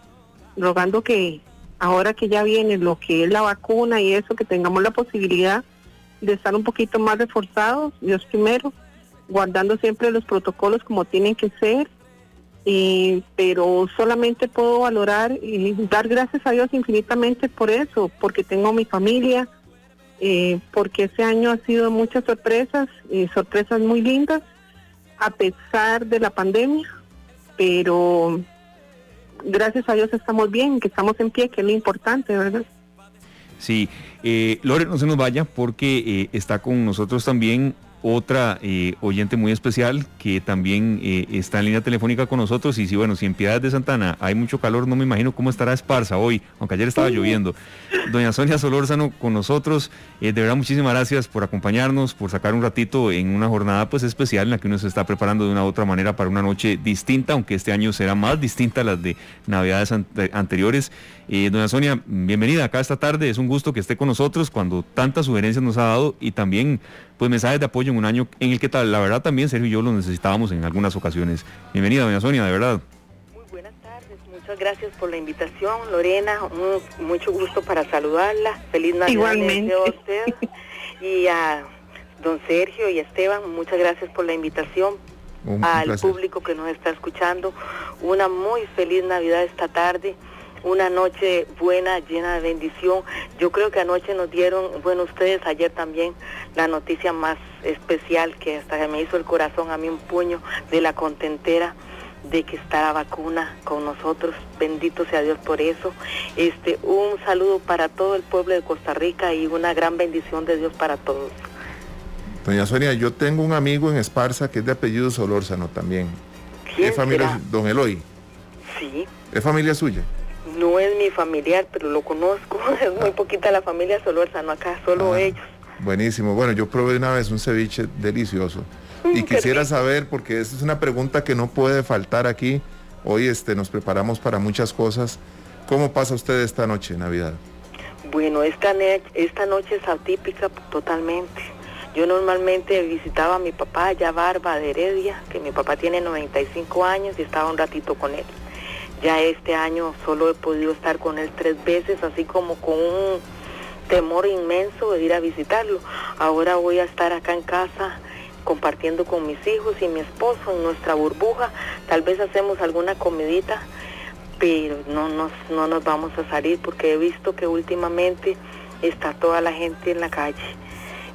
rogando que ahora que ya viene lo que es la vacuna y eso, que tengamos la posibilidad de estar un poquito más reforzados, Dios primero, guardando siempre los protocolos como tienen que ser, y, pero solamente puedo valorar y dar gracias a Dios infinitamente por eso, porque tengo mi familia, eh, porque ese año ha sido muchas sorpresas, sorpresas muy lindas, a pesar de la pandemia, pero gracias a Dios estamos bien, que estamos en pie, que es lo importante, ¿verdad? Sí, eh, Lore, no se nos vaya porque eh, está con nosotros también otra eh, oyente muy especial que también eh, está en línea telefónica con nosotros. Y si, bueno, si en Piedad de Santana hay mucho calor, no me imagino cómo estará Esparza hoy, aunque ayer estaba lloviendo. Doña Sonia Solórzano con nosotros. de verdad, muchísimas gracias por acompañarnos, por sacar un ratito en una jornada pues especial en la que uno se está preparando de una u otra manera para una noche distinta, aunque este año será más distinta a las de Navidades anteriores. doña Sonia, bienvenida acá esta tarde. Es un gusto que esté con nosotros cuando tantas sugerencias nos ha dado y también pues mensajes de apoyo en un año en el que tal, la verdad también Sergio y yo lo necesitábamos en algunas ocasiones. Bienvenida, doña Sonia, de verdad. Muy buenas tardes, muchas gracias por la invitación, Lorena, mucho gusto para saludarla. Feliz Navidad Igualmente. a usted y a don Sergio y Esteban, muchas gracias por la invitación. al público que nos está escuchando, una muy feliz Navidad esta tarde una noche buena, llena de bendición. Yo creo que anoche nos dieron, bueno, ustedes ayer también, la noticia más especial que hasta me hizo el corazón a mí un puño de la contentera de que está la vacuna con nosotros. Bendito sea Dios por eso. Este, un saludo para todo el pueblo de Costa Rica y una gran bendición de Dios para todos. Doña Sonia, yo tengo un amigo en Esparza que es de apellido Solórzano también. ¿Qué familia? Don Eloy. Sí. ¿Es familia suya? No es mi familiar, pero lo conozco. Es muy poquita la familia Solórzano acá, solo ah, ellos. Buenísimo. Bueno, yo probé una vez un ceviche delicioso. Mm, y quisiera saber, porque esa es una pregunta que no puede faltar aquí. Hoy este, nos preparamos para muchas cosas. ¿Cómo pasa usted esta noche, Navidad? Bueno, esta, esta noche es atípica totalmente. Yo normalmente visitaba a mi papá ya Barba de Heredia, que mi papá tiene 95 años y estaba un ratito con él. Ya este año solo he podido estar con él tres veces, así como con un temor inmenso de ir a visitarlo. Ahora voy a estar acá en casa compartiendo con mis hijos y mi esposo en nuestra burbuja. Tal vez hacemos alguna comidita, pero no nos, no nos vamos a salir porque he visto que últimamente está toda la gente en la calle.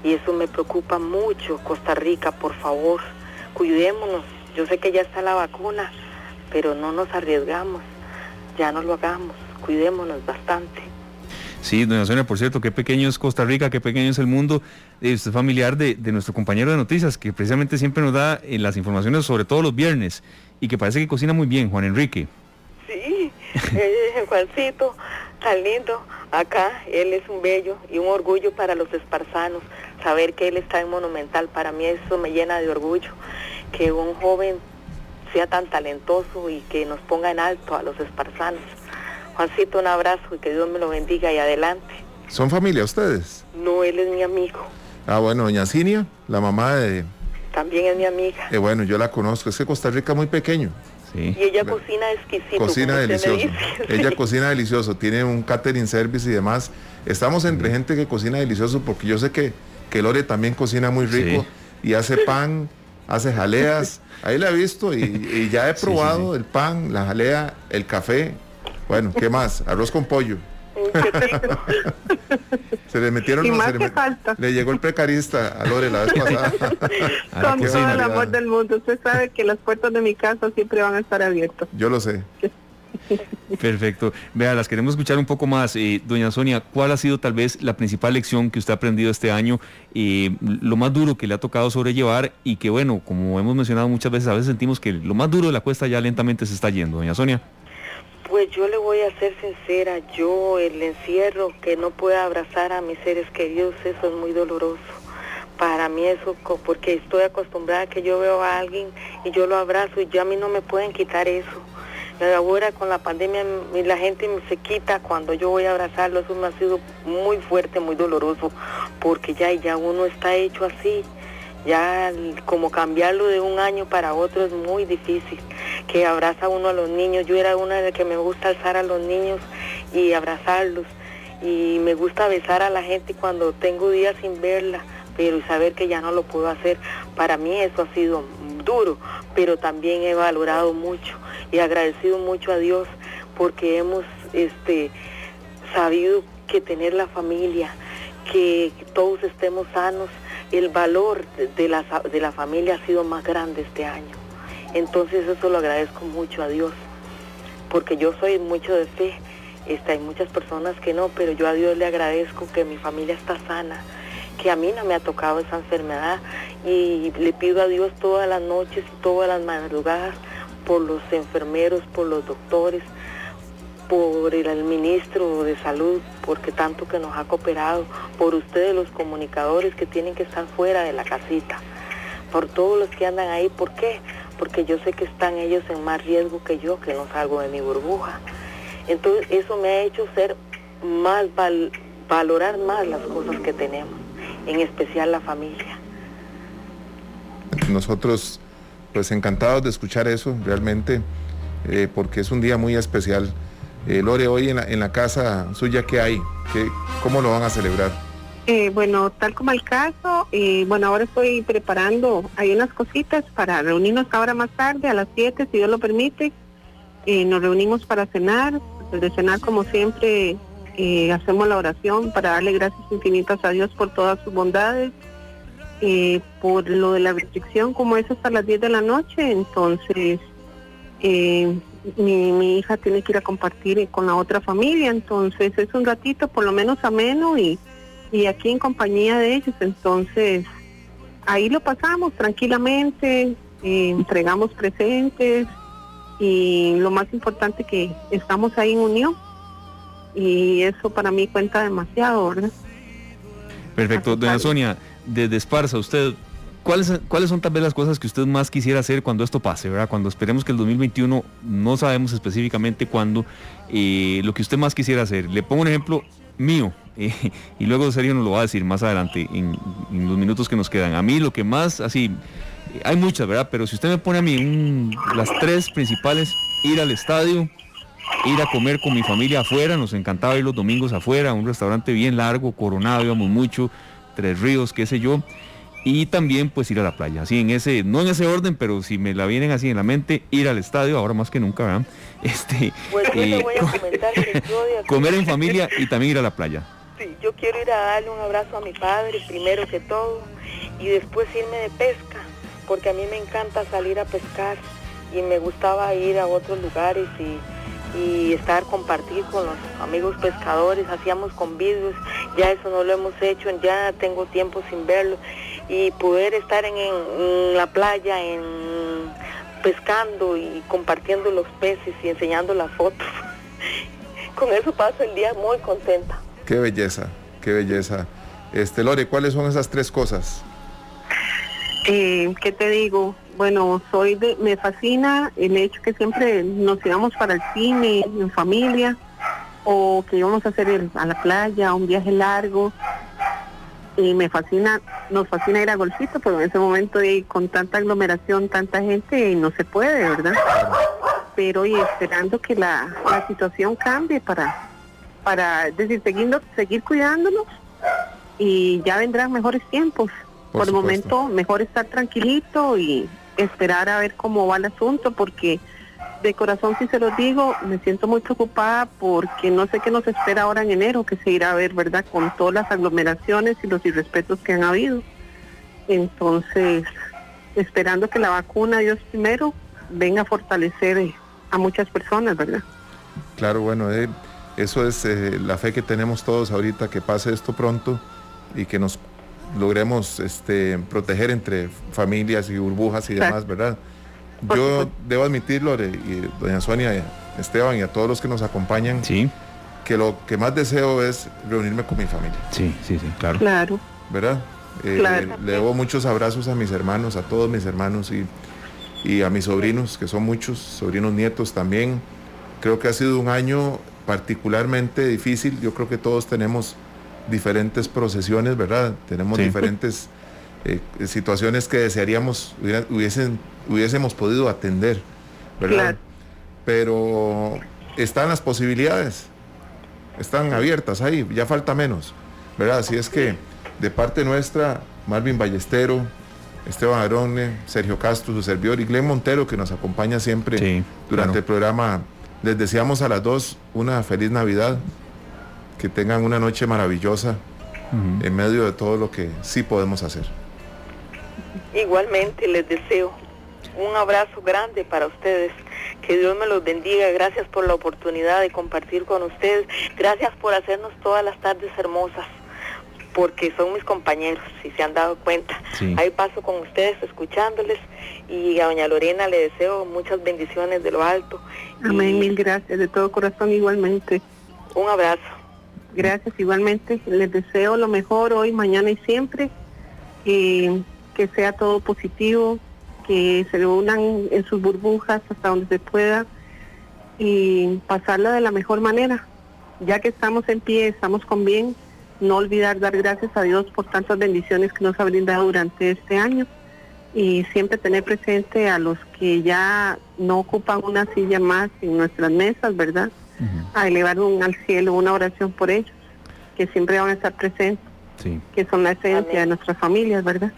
Y eso me preocupa mucho. Costa Rica, por favor, cuidémonos. Yo sé que ya está la vacuna, pero no nos arriesgamos, ya no lo hagamos, cuidémonos bastante. Sí, doña Sonia, por cierto, qué pequeño es Costa Rica, qué pequeño es el mundo. Eh, usted es familiar de, nuestro compañero de noticias, que precisamente siempre nos da eh, las informaciones, sobre todo los viernes, y que parece que cocina muy bien, Juan Enrique. Sí, eh, Juancito, tan lindo. Acá él es un bello y un orgullo para los esparzanos. Saber que él está en Monumental, para mí eso me llena de orgullo. Que un joven sea tan talentoso y que nos ponga en alto a los esparzanos. Juancito, un abrazo y que Dios me lo bendiga y adelante. ¿Son familia ustedes? No, él es mi amigo. Ah, bueno, doña Cinia, la mamá de... También es mi amiga. Eh, bueno, yo la conozco, es que Costa Rica es muy pequeño. Sí. Y ella cocina exquisito. Cocina delicioso. Ella cocina delicioso, tiene un catering service y demás. Estamos entre gente que cocina delicioso porque yo sé que, que Lore también cocina muy rico y hace pan hace jaleas. Ahí la he visto y, ya he probado el pan, la jalea, el café. Bueno, ¿qué más? Arroz con pollo. se le metieron los, le, llegó el precarista a Lore la vez pasada. con todo el amor del mundo. Usted sabe que las puertas de mi casa siempre van a estar abiertas. Yo lo sé. Perfecto. Vea, las queremos escuchar un poco más. Eh, doña Sonia, ¿cuál ha sido tal vez la principal lección que usted ha aprendido este año? Eh, lo más duro que le ha tocado sobrellevar y que, bueno, como hemos mencionado muchas veces, a veces sentimos que lo más duro de la cuesta ya lentamente se está yendo. Doña Sonia. Pues yo le voy a ser sincera, yo el encierro, que no pueda abrazar a mis seres queridos, eso es muy doloroso. Para mí eso, porque estoy acostumbrada a que yo veo a alguien y yo lo abrazo y ya a mí no me pueden quitar eso ahora con la pandemia la gente se quita cuando yo voy a abrazarlo, eso me ha sido muy fuerte, muy doloroso, porque ya, ya uno está hecho así, ya como cambiarlo de un año para otro es muy difícil, que abraza uno a los niños, yo era una de las que me gusta alzar a los niños y abrazarlos, y me gusta besar a la gente cuando tengo días sin verla, pero saber que ya no lo puedo hacer, para mí eso ha sido duro, pero también he valorado mucho y agradecido mucho a Dios porque hemos este, sabido que tener la familia, que todos estemos sanos, el valor de la, de la familia ha sido más grande este año. Entonces eso lo agradezco mucho a Dios, porque yo soy mucho de fe, este, hay muchas personas que no, pero yo a Dios le agradezco que mi familia está sana, que a mí no me ha tocado esa enfermedad y le pido a Dios todas las noches y todas las madrugadas por los enfermeros, por los doctores, por el ministro de salud, porque tanto que nos ha cooperado, por ustedes los comunicadores que tienen que estar fuera de la casita, por todos los que andan ahí, ¿por qué? Porque yo sé que están ellos en más riesgo que yo, que no salgo de mi burbuja. Entonces eso me ha hecho ser más, valorar más las cosas que tenemos, en especial la familia. Nosotros, pues encantados de escuchar eso, realmente, eh, porque es un día muy especial eh, Lore, hoy en la, casa suya, ¿qué hay? ¿Qué, ¿Cómo lo van a celebrar? Eh, bueno, tal como el caso, eh, bueno, ahora estoy preparando, hay unas cositas para reunirnos ahora más tarde, a las 7, si Dios lo permite. Nos reunimos para cenar, de cenar como siempre, hacemos la oración para darle gracias infinitas a Dios por todas sus bondades. Por lo de la restricción, como es hasta las 10 de la noche, entonces mi, mi hija tiene que ir a compartir con la otra familia, entonces es un ratito por lo menos ameno y, y aquí en compañía de ellos, entonces ahí lo pasamos tranquilamente, eh, entregamos presentes y lo más importante que estamos ahí en unión y eso para mí cuenta demasiado, ¿verdad? Perfecto, doña Sonia, desde Esparza, usted ¿Cuáles, ¿Cuáles son también las cosas que usted más quisiera hacer cuando esto pase, ¿verdad? Cuando esperemos que el 2021, no sabemos específicamente cuándo, eh, lo que usted más quisiera hacer. Le pongo un ejemplo mío, eh, y luego Sergio nos lo va a decir más adelante, en, los minutos que nos quedan. A mí lo que más, así, hay muchas, ¿verdad? Pero si usted me pone a mí las tres principales, ir al estadio, ir a comer con mi familia afuera, nos encantaba ir los domingos afuera, un restaurante bien largo, coronado, íbamos mucho, Tres Ríos, qué sé yo y también pues ir a la playa, así en ese, no en ese orden, pero si me la vienen así en la mente, ir al estadio, ahora más que nunca, ¿verdad? Este, eh, voy a comentar que comer en familia y también ir a la playa. Sí, yo quiero ir a darle un abrazo a mi padre, primero que todo, y después irme de pesca, porque a mí me encanta salir a pescar y me gustaba ir a otros lugares y y estar compartir con los amigos pescadores, hacíamos convivios, ya eso no lo hemos hecho, ya tengo tiempo sin verlo y poder estar en, la playa, en pescando y compartiendo los peces y enseñando las fotos. Con eso paso el día muy contenta. Qué belleza, qué belleza. Este Lore, ¿cuáles son esas tres cosas? Eh, ¿Qué te digo? Bueno, soy de, me fascina el hecho que siempre nos íbamos para el cine en familia o que íbamos a hacer a la playa, un viaje largo y me fascina, nos fascina ir a golfito, pero en ese momento con tanta aglomeración, tanta gente, no se puede, ¿verdad? Pero y esperando que la, situación cambie para, para decir, seguir, seguir cuidándonos y ya vendrán mejores tiempos. Por, el momento, mejor estar tranquilito y esperar a ver cómo va el asunto, porque de corazón, si se lo digo, me siento muy preocupada porque no sé qué nos espera ahora en enero, que se irá a ver, ¿verdad?, con todas las aglomeraciones y los irrespetos que han habido. Entonces, esperando que la vacuna, Dios primero, venga a fortalecer a muchas personas, ¿verdad? Claro, bueno, eh, eso es eh, la fe que tenemos todos ahorita, que pase esto pronto y que nos logremos este, proteger entre familias y burbujas y demás, ¿verdad? Yo debo admitirlo, y doña Sonia, Esteban y a todos los que nos acompañan, sí. que lo que más deseo es reunirme con mi familia. Sí, sí, sí, claro. Claro. ¿Verdad? Eh, le debo muchos abrazos a mis hermanos, a todos mis hermanos y, y a mis sobrinos, que son muchos, sobrinos nietos también. Creo que ha sido un año particularmente difícil. Yo creo que todos tenemos diferentes procesiones, ¿verdad? Tenemos diferentes eh, situaciones que desearíamos hubiesen, hubiésemos podido atender, ¿verdad? Pero están las posibilidades, están abiertas ahí, ya falta menos, ¿verdad? Así es que de parte nuestra, Marvin Ballestero, Esteban Arone, Sergio Castro, su servidor, y Glenn Montero, que nos acompaña siempre durante el programa, les deseamos a las dos una feliz Navidad, que tengan una noche maravillosa en medio de todo lo que sí podemos hacer. Igualmente les deseo un abrazo grande para ustedes. Que Dios me los bendiga. Gracias por la oportunidad de compartir con ustedes. Gracias por hacernos todas las tardes hermosas. porque son mis compañeros, si se han dado cuenta. Ahí paso con ustedes escuchándoles y a doña Lorena le deseo muchas bendiciones de lo alto. Amén, mil gracias, de todo corazón igualmente. Un abrazo. Gracias igualmente, les deseo lo mejor hoy, mañana y siempre, que sea todo positivo, que se unan en sus burbujas hasta donde se pueda y pasarla de la mejor manera. Ya que estamos en pie, estamos con bien, no olvidar dar gracias a Dios por tantas bendiciones que nos ha brindado durante este año y siempre tener presente a los que ya no ocupan una silla más en nuestras mesas, ¿verdad? A elevar un, al cielo una oración por ellos, que siempre van a estar presentes, que son la esencia de nuestras familias, ¿verdad?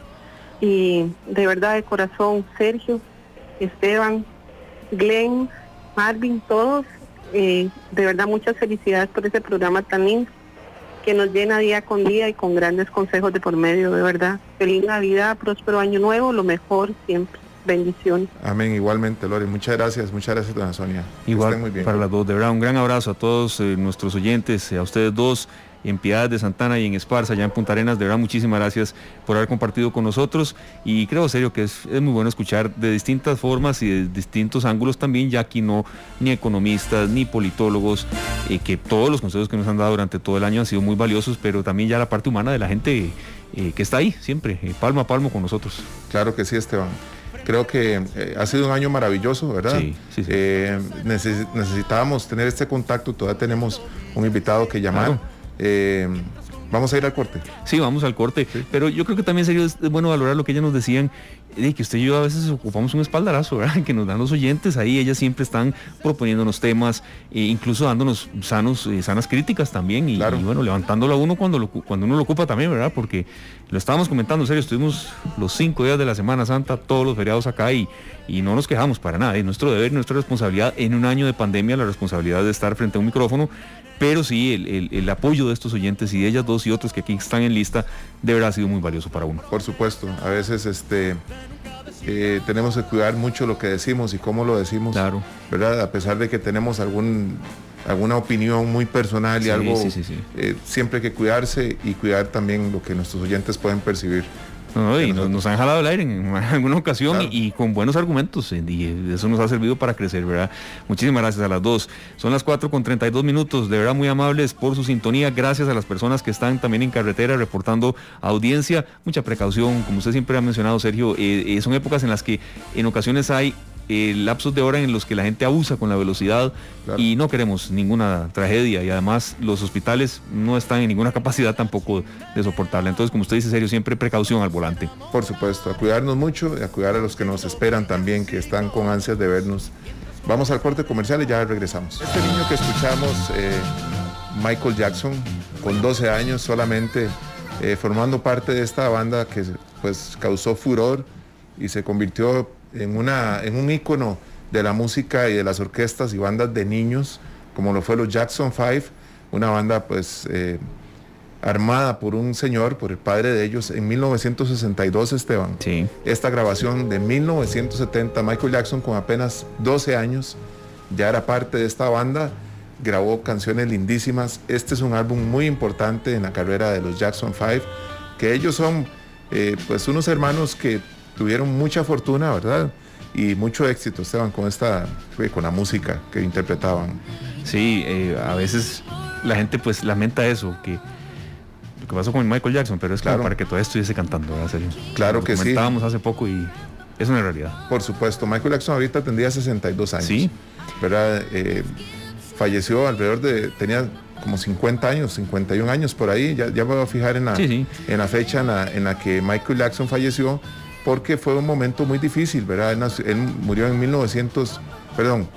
Y de verdad de corazón, Sergio, Esteban, Glenn, Marvin, todos, eh, de verdad muchas felicidades por ese programa tan lindo que nos llena día con día y con grandes consejos de por medio, de verdad. Feliz Navidad, próspero año nuevo, lo mejor siempre. Bendiciones. Amén, igualmente, Lore. Muchas gracias, muchas gracias, dona Sonia. Igual muy bien. para las dos, de verdad, un gran abrazo a todos eh, nuestros oyentes, a ustedes dos en Piedad de Santana y en Esparza, allá en Punta Arenas. De verdad, muchísimas gracias por haber compartido con nosotros y creo serio que es, muy bueno escuchar de distintas formas y de distintos ángulos también, ya aquí no ni economistas ni politólogos, eh, que todos los consejos que nos han dado durante todo el año han sido muy valiosos, pero también ya la parte humana de la gente eh, que está ahí siempre, eh, palmo a palmo con nosotros. Claro que sí, Esteban creo que ha sido un año maravilloso, ¿verdad? Sí, sí, sí. necesitábamos tener este contacto, todavía tenemos un invitado que llamar. Eh, vamos a ir al corte. Sí, vamos al corte. Pero yo creo que también sería bueno valorar lo que ellas nos decían, de que usted y yo a veces ocupamos un espaldarazo, ¿verdad? Que nos dan los oyentes ahí, ellas siempre están proponiéndonos temas, e incluso dándonos sanos, eh, sanas críticas también, y, bueno, levantándolo a uno cuando, cuando uno lo ocupa también, ¿verdad? Porque lo estábamos comentando, en serio, estuvimos los cinco días de la Semana Santa, todos los feriados acá y, y no nos quejamos para nada. Es nuestro deber, nuestra responsabilidad en un año de pandemia, la responsabilidad de estar frente a un micrófono pero sí el, apoyo de estos oyentes y de ellas dos y otros que aquí están en lista de verdad ha sido muy valioso para uno. Por supuesto, a veces este eh, tenemos que cuidar mucho lo que decimos y cómo lo decimos, claro. ¿verdad? A pesar de que tenemos algún alguna opinión muy personal y algo, eh, siempre hay que cuidarse y cuidar también lo que nuestros oyentes pueden percibir y nos, han jalado el aire en alguna ocasión y, con buenos argumentos y eso nos ha servido para crecer, ¿verdad? Muchísimas gracias a las dos. Son las 4 con 32 minutos, de verdad muy amables por su sintonía. Gracias a las personas que están también en carretera reportando audiencia. Mucha precaución, como usted siempre ha mencionado, Sergio, eh, eh, son épocas en las que en ocasiones hay eh, lapsos de hora en los que la gente abusa con la velocidad y no queremos ninguna tragedia y además los hospitales no están en ninguna capacidad tampoco de soportarla. Entonces, como usted dice, serio, siempre precaución al volante. Por supuesto, a cuidarnos mucho y a cuidar a los que nos esperan también, que están con ansias de vernos. Vamos al corte comercial y ya regresamos. Este niño que escuchamos, eh, Michael Jackson, con 12 años solamente, eh, formando parte de esta banda que pues causó furor y se convirtió en, una, en un ícono de la música y de las orquestas y bandas de niños, como lo fue los Jackson Five, una banda pues eh, armada por un señor, por el padre de ellos, en 1962, Esteban. Sí. Esta grabación de 1970, Michael Jackson con apenas 12 años, ya era parte de esta banda, grabó canciones lindísimas. Este es un álbum muy importante en la carrera de los Jackson Five, que ellos son eh, pues unos hermanos que tuvieron mucha fortuna, ¿verdad? Y mucho éxito, Esteban, con esta, con la música que interpretaban. Sí, eh, a veces la gente pues lamenta eso, que lo que pasó con Michael Jackson, pero es claro para que todavía estuviese cantando, ¿verdad? Claro que sí. Hace poco y es una realidad. Por supuesto, Michael Jackson ahorita tendría 62 años. Sí. ¿Verdad? Eh, falleció alrededor de, tenía como 50 años, 51 años por ahí, ya, ya voy a fijar en la, en la fecha en la, en la que Michael Jackson falleció porque fue un momento muy difícil, ¿verdad? Él, murió en 1900, perdón,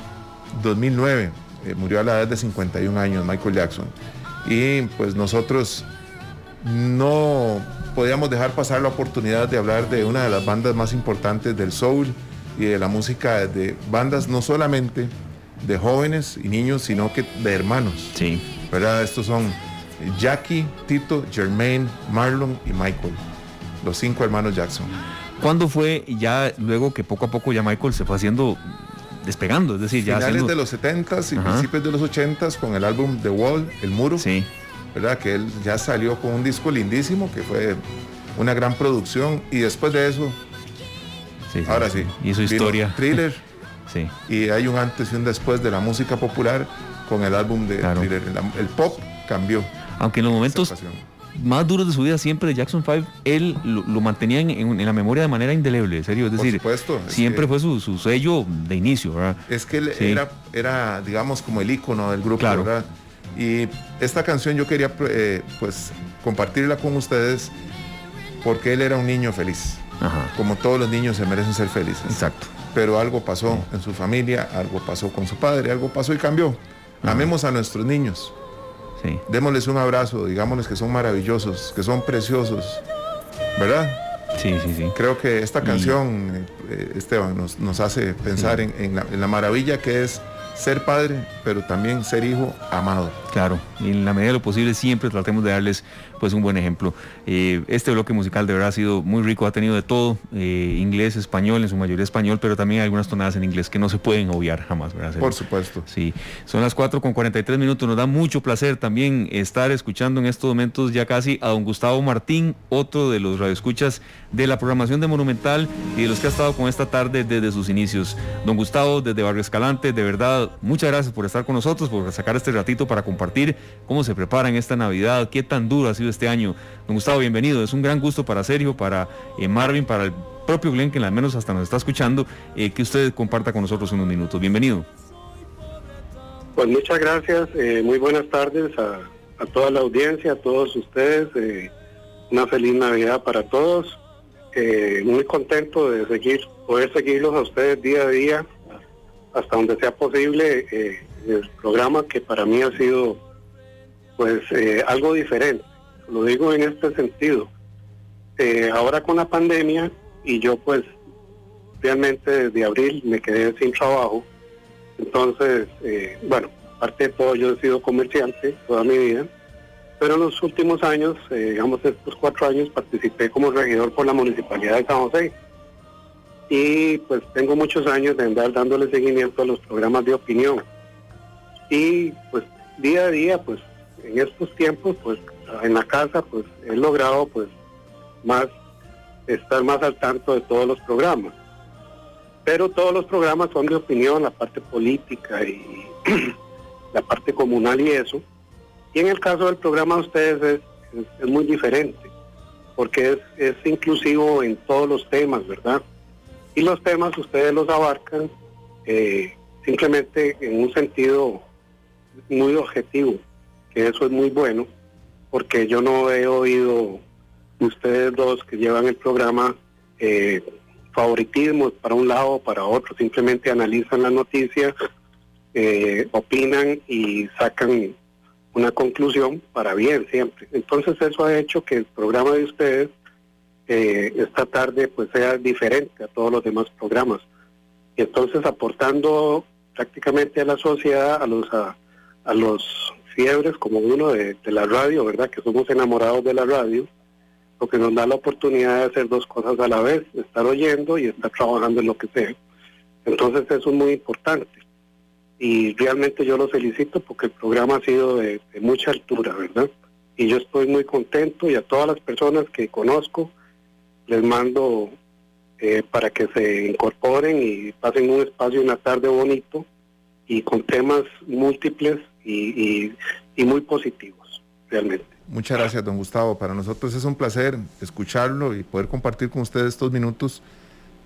2009, eh, murió a la edad de 51 años Michael Jackson. Y pues nosotros no podíamos dejar pasar la oportunidad de hablar de una de las bandas más importantes del soul y de la música de bandas no solamente de jóvenes y niños, sino que de hermanos. Sí. ¿Verdad? Estos son Jackie, Tito, Jermaine, Marlon y Michael, los cinco hermanos Jackson. ¿Cuándo fue ya luego que poco a poco ya Michael se fue haciendo despegando? Es decir, ya finales de los 70s y principios de los 80s con el álbum The Wall, El Muro. Sí. ¿verdad? Que él ya salió con un disco lindísimo, que fue una gran producción, y después de eso, ahora sí, y su historia. Thriller, sí. y hay un antes y un después de la música popular con el álbum de Thriller. El, pop cambió. Aunque en los momentos más duros de su vida siempre de Jackson 5, él lo, mantenía en, la memoria de manera indeleble, en serio. Es decir, supuesto, siempre fue su, sello de inicio, ¿verdad? Es que él era, era, digamos, como el ícono del grupo, ¿verdad? Y esta canción yo quería, eh, pues, compartirla con ustedes porque él era un niño feliz. Como todos los niños se merecen ser felices. Exacto. Pero algo pasó en su familia, algo pasó con su padre, algo pasó y cambió. Amemos a nuestros niños. Démosles un abrazo, digámosles que son maravillosos, que son preciosos, ¿verdad? Sí, sí, sí. Creo que esta canción, eh, Esteban, nos, hace pensar en, la, maravilla que es ser padre, pero también ser hijo amado. Claro, y en la medida de lo posible siempre tratemos de darles pues un buen ejemplo. Eh, este bloque musical de verdad ha sido muy rico, ha tenido de todo, eh, inglés, español, en su mayoría español, pero también hay algunas tonadas en inglés que no se pueden obviar jamás, ¿verdad? Por supuesto. Sí, son las 4 con 43 minutos, nos da mucho placer también estar escuchando en estos momentos ya casi a don Gustavo Martín, otro de los radioescuchas de la programación de Monumental y de los que ha estado con esta tarde desde sus inicios. Don Gustavo, desde Barrio Escalante, de verdad, muchas gracias por estar con nosotros, por sacar este ratito para compartir cómo se prepara en esta Navidad, qué tan duro ha sido este año. Don Gustavo, bienvenido. Es un gran gusto para Sergio, para eh, Marvin, para el propio Glenn, que al menos hasta nos está escuchando, eh, que usted comparta con nosotros unos minutos. Bienvenido. Pues muchas gracias. Eh, muy buenas tardes a, toda la audiencia, a todos ustedes. una feliz Navidad para todos. muy contento de seguir, poder seguirlos a ustedes día a día, hasta donde sea posible, el programa que para mí ha sido pues algo diferente. Lo digo en este sentido. Eh, ahora con la pandemia y yo pues realmente desde abril me quedé sin trabajo, entonces, eh, bueno, aparte de todo yo he sido comerciante toda mi vida, pero en los últimos años, eh, digamos estos cuatro años, participé como regidor por la Municipalidad de San José. Y pues tengo muchos años de andar dándole seguimiento a los programas de opinión y pues día a día pues en estos tiempos pues en la casa pues he logrado pues más estar más al tanto de todos los programas. Pero todos los programas son de opinión, la parte política y la parte comunal y eso. Y en el caso del programa de ustedes es, muy diferente, porque es, es inclusivo en todos los temas, ¿verdad? Y los temas ustedes los abarcan eh, simplemente en un sentido muy objetivo, que eso es muy bueno porque yo no he oído ustedes dos que llevan el programa eh, favoritismo para un lado o para otro, simplemente analizan la noticia, eh, opinan y sacan una conclusión para bien siempre. Entonces eso ha hecho que el programa de ustedes eh, esta tarde pues sea diferente a todos los demás programas. Y entonces aportando prácticamente a la sociedad, a los a los fiebres como uno de, la radio, ¿verdad? Que somos enamorados de la radio, lo que nos da la oportunidad de hacer dos cosas a la vez, estar oyendo y estar trabajando en lo que sea. Entonces eso es muy importante. Y realmente yo los felicito porque el programa ha sido de, mucha altura, ¿verdad? Y yo estoy muy contento y a todas las personas que conozco les mando eh, para que se incorporen y pasen un espacio, una tarde bonito y con temas múltiples y, muy positivos, realmente. Muchas gracias, don Gustavo. Para nosotros es un placer escucharlo y poder compartir con usted estos minutos,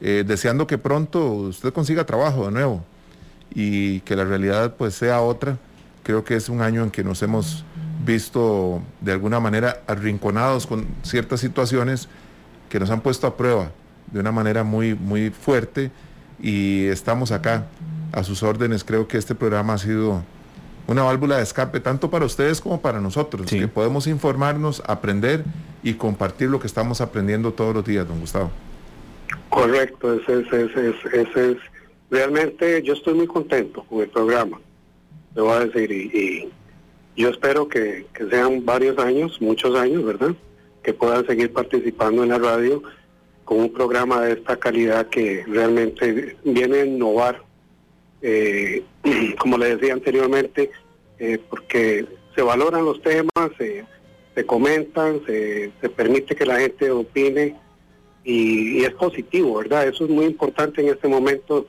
eh, deseando que pronto usted consiga trabajo de nuevo y que la realidad pues sea otra. Creo que es un año en que nos hemos visto de alguna manera arrinconados con ciertas situaciones que nos han puesto a prueba de una manera muy, muy fuerte y estamos acá a sus órdenes. Creo que este programa ha sido una válvula de escape tanto para ustedes como para nosotros, que podemos informarnos, aprender y compartir lo que estamos aprendiendo todos los días, don Gustavo. Correcto, ese es, ese es, ese es, realmente yo estoy muy contento con el programa, le voy a decir, y, yo espero que, que, sean varios años, muchos años, ¿verdad? Que puedan seguir participando en la radio con un programa de esta calidad que realmente viene a innovar eh, como le decía anteriormente, eh, porque se valoran los temas, se, se comentan, se, se, permite que la gente opine y, es positivo, ¿verdad? Eso es muy importante en este momento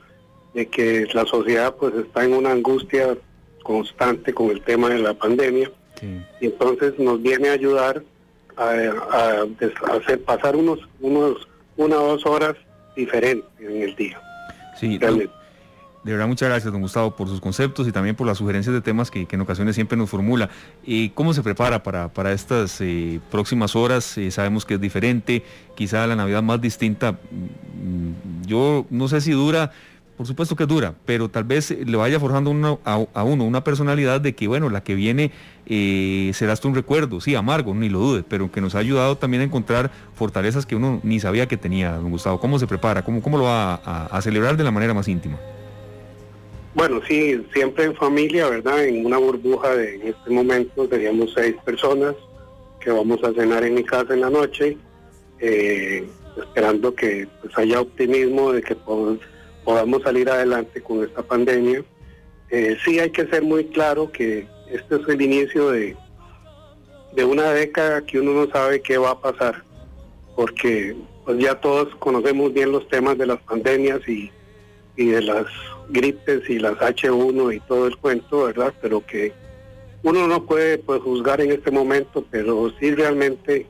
de que la sociedad pues está en una angustia constante con el tema de la pandemia y entonces nos viene a ayudar a, hacer pasar unos, unos, una o dos horas diferentes en el día. Sí, de verdad, muchas gracias, don Gustavo, por sus conceptos y también por las sugerencias de temas que, en ocasiones siempre nos formula. y ¿Cómo se prepara para, estas eh, próximas horas? Eh, sabemos que es diferente, quizá la Navidad más distinta. Mm, yo no sé si dura por supuesto que dura, pero tal vez le vaya forjando a, uno una personalidad de que, bueno, la que viene eh, será hasta un recuerdo, sí, amargo, ni lo dude, pero que nos ha ayudado también a encontrar fortalezas que uno ni sabía que tenía, don Gustavo. ¿Cómo se prepara? ¿Cómo, cómo lo va a, celebrar de la manera más íntima? Bueno, sí, siempre en familia, ¿verdad? En una burbuja de, en este momento seríamos seis personas que vamos a cenar en mi casa en la noche, eh, esperando que pues, haya optimismo de que podamos salir adelante con esta pandemia. Eh, sí hay que ser muy claro que este es el inicio de, de una década que uno no sabe qué va a pasar, porque pues ya todos conocemos bien los temas de las pandemias y, y de las gripes y las H1 y todo el cuento, ¿verdad? Pero que uno no puede pues, juzgar en este momento, pero sí realmente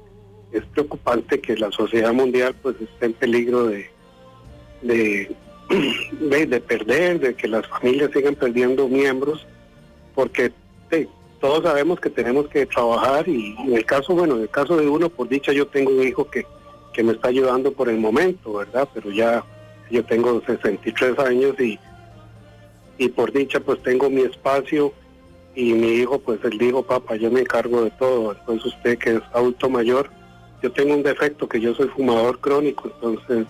es preocupante que la sociedad mundial pues esté en peligro de, de de, perder, de que las familias sigan perdiendo miembros, porque todos sabemos que tenemos que trabajar y en el caso, bueno, en el caso de uno, por dicha yo tengo un hijo que, que me está ayudando por el momento, ¿verdad? Pero ya yo tengo 63 años y, y por dicha pues tengo mi espacio y mi hijo pues él dijo, papá, yo me encargo de todo, entonces usted que es adulto mayor, yo tengo un defecto que yo soy fumador crónico, entonces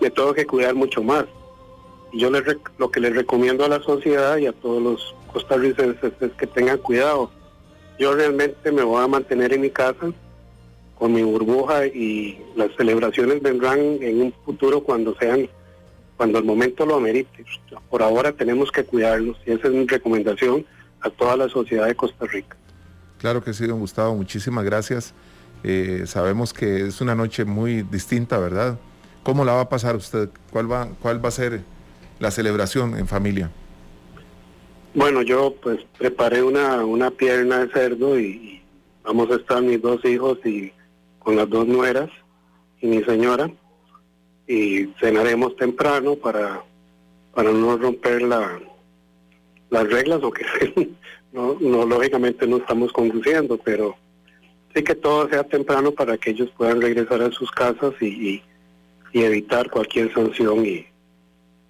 me tengo que cuidar mucho más yo lo que les recomiendo a la sociedad y a todos los costarricenses es que tengan cuidado. Yo realmente me voy a mantener en mi casa con mi burbuja y las celebraciones vendrán en un futuro cuando sean, cuando el momento lo amerite. Por ahora tenemos que cuidarnos y esa es mi recomendación a toda la sociedad de Costa Rica. Claro que sí, don Gustavo, muchísimas gracias. Eh, sabemos que es una noche muy distinta, ¿verdad? ¿Cómo la va a pasar usted? ¿Cuál va, cuál va a ser la celebración en familia? Bueno, yo pues preparé una, una pierna de cerdo y, vamos a estar mis dos hijos y con las dos nueras y mi señora y cenaremos temprano para, para no romper la, las reglas o que no, no lógicamente no estamos conduciendo, pero sí que todo sea temprano para que ellos puedan regresar a sus casas y, y evitar cualquier sanción y,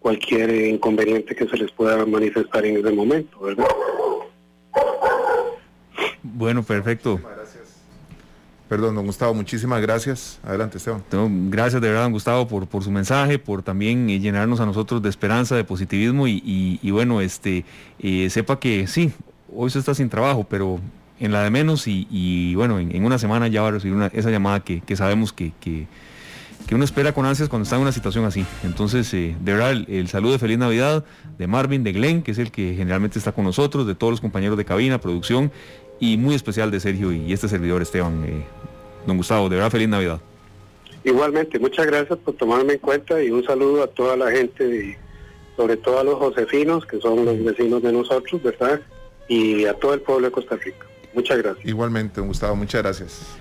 cualquier inconveniente que se les pueda manifestar en ese momento, ¿verdad? Bueno, perfecto. Perdón, don Gustavo, muchísimas gracias. Adelante, Esteban. gracias de verdad, don Gustavo, por, su mensaje, por también eh, llenarnos a nosotros de esperanza, de positivismo y, bueno, este, eh, sepa que sí, hoy se está sin trabajo, pero en la de menos y, bueno, en, una semana ya va a recibir esa llamada que, sabemos que uno espera con ansias cuando está en una situación así. Entonces, eh, de verdad, el, saludo de feliz Navidad de Marvin, de Glenn, que es el que generalmente está con nosotros, de todos los compañeros de cabina, producción, y muy especial de Sergio y, este servidor Esteban. Eh, don Gustavo, de verdad, feliz Navidad. Igualmente, muchas gracias por tomarme en cuenta y un saludo a toda la gente, sobre todo a los josefinos, que son los vecinos de nosotros, ¿verdad? Y a todo el pueblo de Costa Rica. Muchas gracias. Igualmente, don Gustavo, muchas gracias.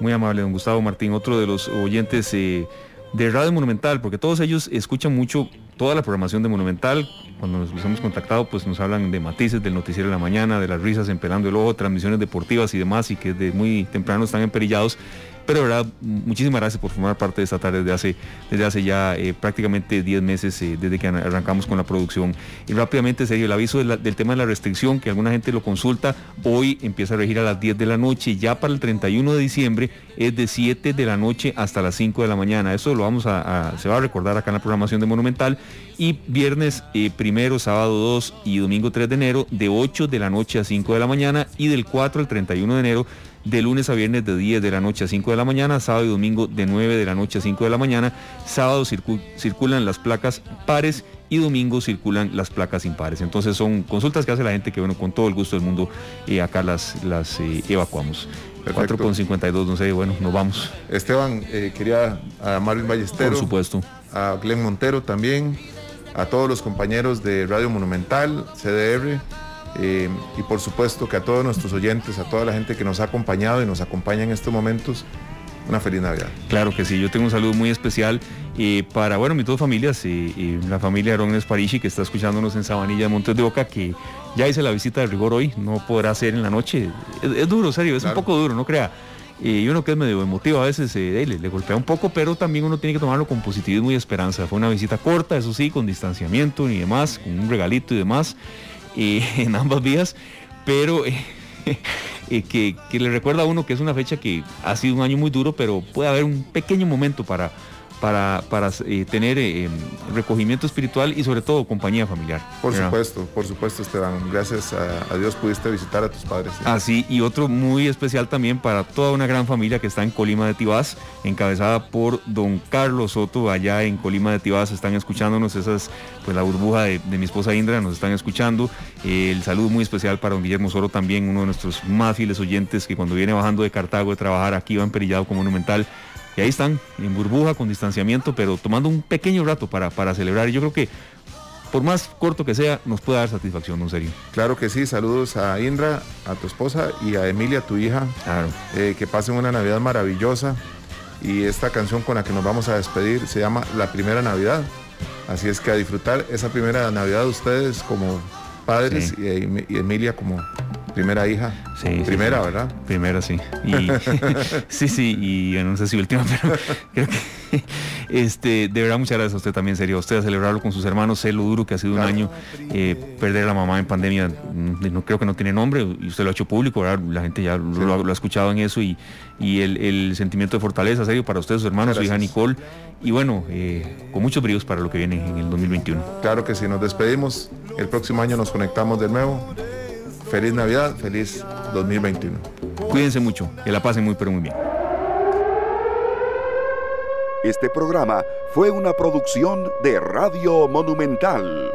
Muy amable, don Gustavo Martín, otro de los oyentes eh, de Radio Monumental, porque todos ellos escuchan mucho toda la programación de Monumental. Cuando nos hemos contactado, pues nos hablan de matices del noticiero de la mañana, de las risas empelando el ojo, transmisiones deportivas y demás, y que de muy temprano están emperillados. Pero de verdad, muchísimas gracias por formar parte de esta tarde desde hace, desde hace ya eh, prácticamente 10 meses eh, desde que arrancamos con la producción. Y rápidamente, serio, el aviso del tema de la restricción, que alguna gente lo consulta, hoy empieza a regir a las 10 de la noche, ya para el 31 de diciembre es de 7 de la noche hasta las 5 de la mañana. Eso lo vamos a, se va a recordar acá en la programación de Monumental. Y viernes eh, primero, sábado 2 y domingo 3 de enero, de 8 de la noche a 5 de la mañana y del 4 al 31 de enero de lunes a viernes de 10 de la noche a 5 de la mañana, sábado y domingo de 9 de la noche a 5 de la mañana, sábado circulan las placas pares y domingo circulan las placas impares. Entonces son consultas que hace la gente que bueno, con todo el gusto del mundo eh, acá las, las eh, evacuamos. 4.52, no sé, bueno, nos vamos. Esteban, eh, quería a Marvin Ballesteros. Por supuesto. A Glenn Montero también, a todos los compañeros de Radio Monumental, CDR, y por supuesto que a todos nuestros oyentes, a toda la gente que nos ha acompañado y nos acompaña en estos momentos, una feliz Navidad. Claro que sí, yo tengo un saludo muy especial y para, bueno, mis dos familias, y, la familia Arones Parishi que está escuchándonos en Sabanilla de Montes de Oca, que ya hice la visita de rigor hoy, no podrá ser en la noche. Es, duro, serio, es un poco duro, no crea. Y uno que es medio emotivo a veces eh, le, golpea un poco, pero también uno tiene que tomarlo con positivismo y esperanza. Fue una visita corta, eso sí, con distanciamiento y demás, con un regalito y demás, en ambas vías, pero... Eh, Eh, que, le recuerda a uno que es una fecha que ha sido un año muy duro, pero puede haber un pequeño momento para para, para eh, tener eh, em, recogimiento espiritual y sobre todo compañía familiar. Por supuesto, por supuesto Esteban. Gracias a, Dios pudiste visitar a tus padres. Así, y otro muy especial también para toda una gran familia que está en Colima de Tibás, encabezada por don Carlos Soto, allá en Colima de Tibás, están escuchándonos, esas, pues la burbuja de, mi esposa Indra, nos están escuchando. Eh, el saludo muy especial para don Guillermo Soro también, uno de nuestros más fieles oyentes que cuando viene bajando de Cartago de trabajar aquí va emperillado como monumental y ahí están, en burbuja, con distanciamiento, pero tomando un pequeño rato para, para celebrar. Y yo creo que por más corto que sea, nos puede dar satisfacción, en serio. Claro que sí, saludos a Indra, a tu esposa y a Emilia, tu hija. Claro. Eh, que pasen una Navidad maravillosa. Y esta canción con la que nos vamos a despedir se llama La Primera Navidad. Así es que a disfrutar esa primera Navidad de ustedes como padres y, y Emilia como Primera hija. Sí. Primera, ¿verdad? Primera, sí. Y, sí, sí, y no sé si última, pero creo que este, de verdad muchas gracias a usted también, serio. usted a celebrarlo con sus hermanos, sé lo duro que ha sido un año. Eh, perder a la mamá en pandemia, mm, no creo que no tiene nombre, y usted lo ha hecho público, la gente ya lo, ha escuchado en eso y, y el, sentimiento de fortaleza, serio, para usted, sus hermanos, su hija Nicole. Y bueno, eh, con muchos bríos para lo que viene en el 2021. Claro que sí, nos despedimos. El próximo año nos conectamos de nuevo. Feliz Navidad, feliz 2021. Cuídense mucho, que la pasen muy pero muy bien. Este programa fue una producción de Radio Monumental.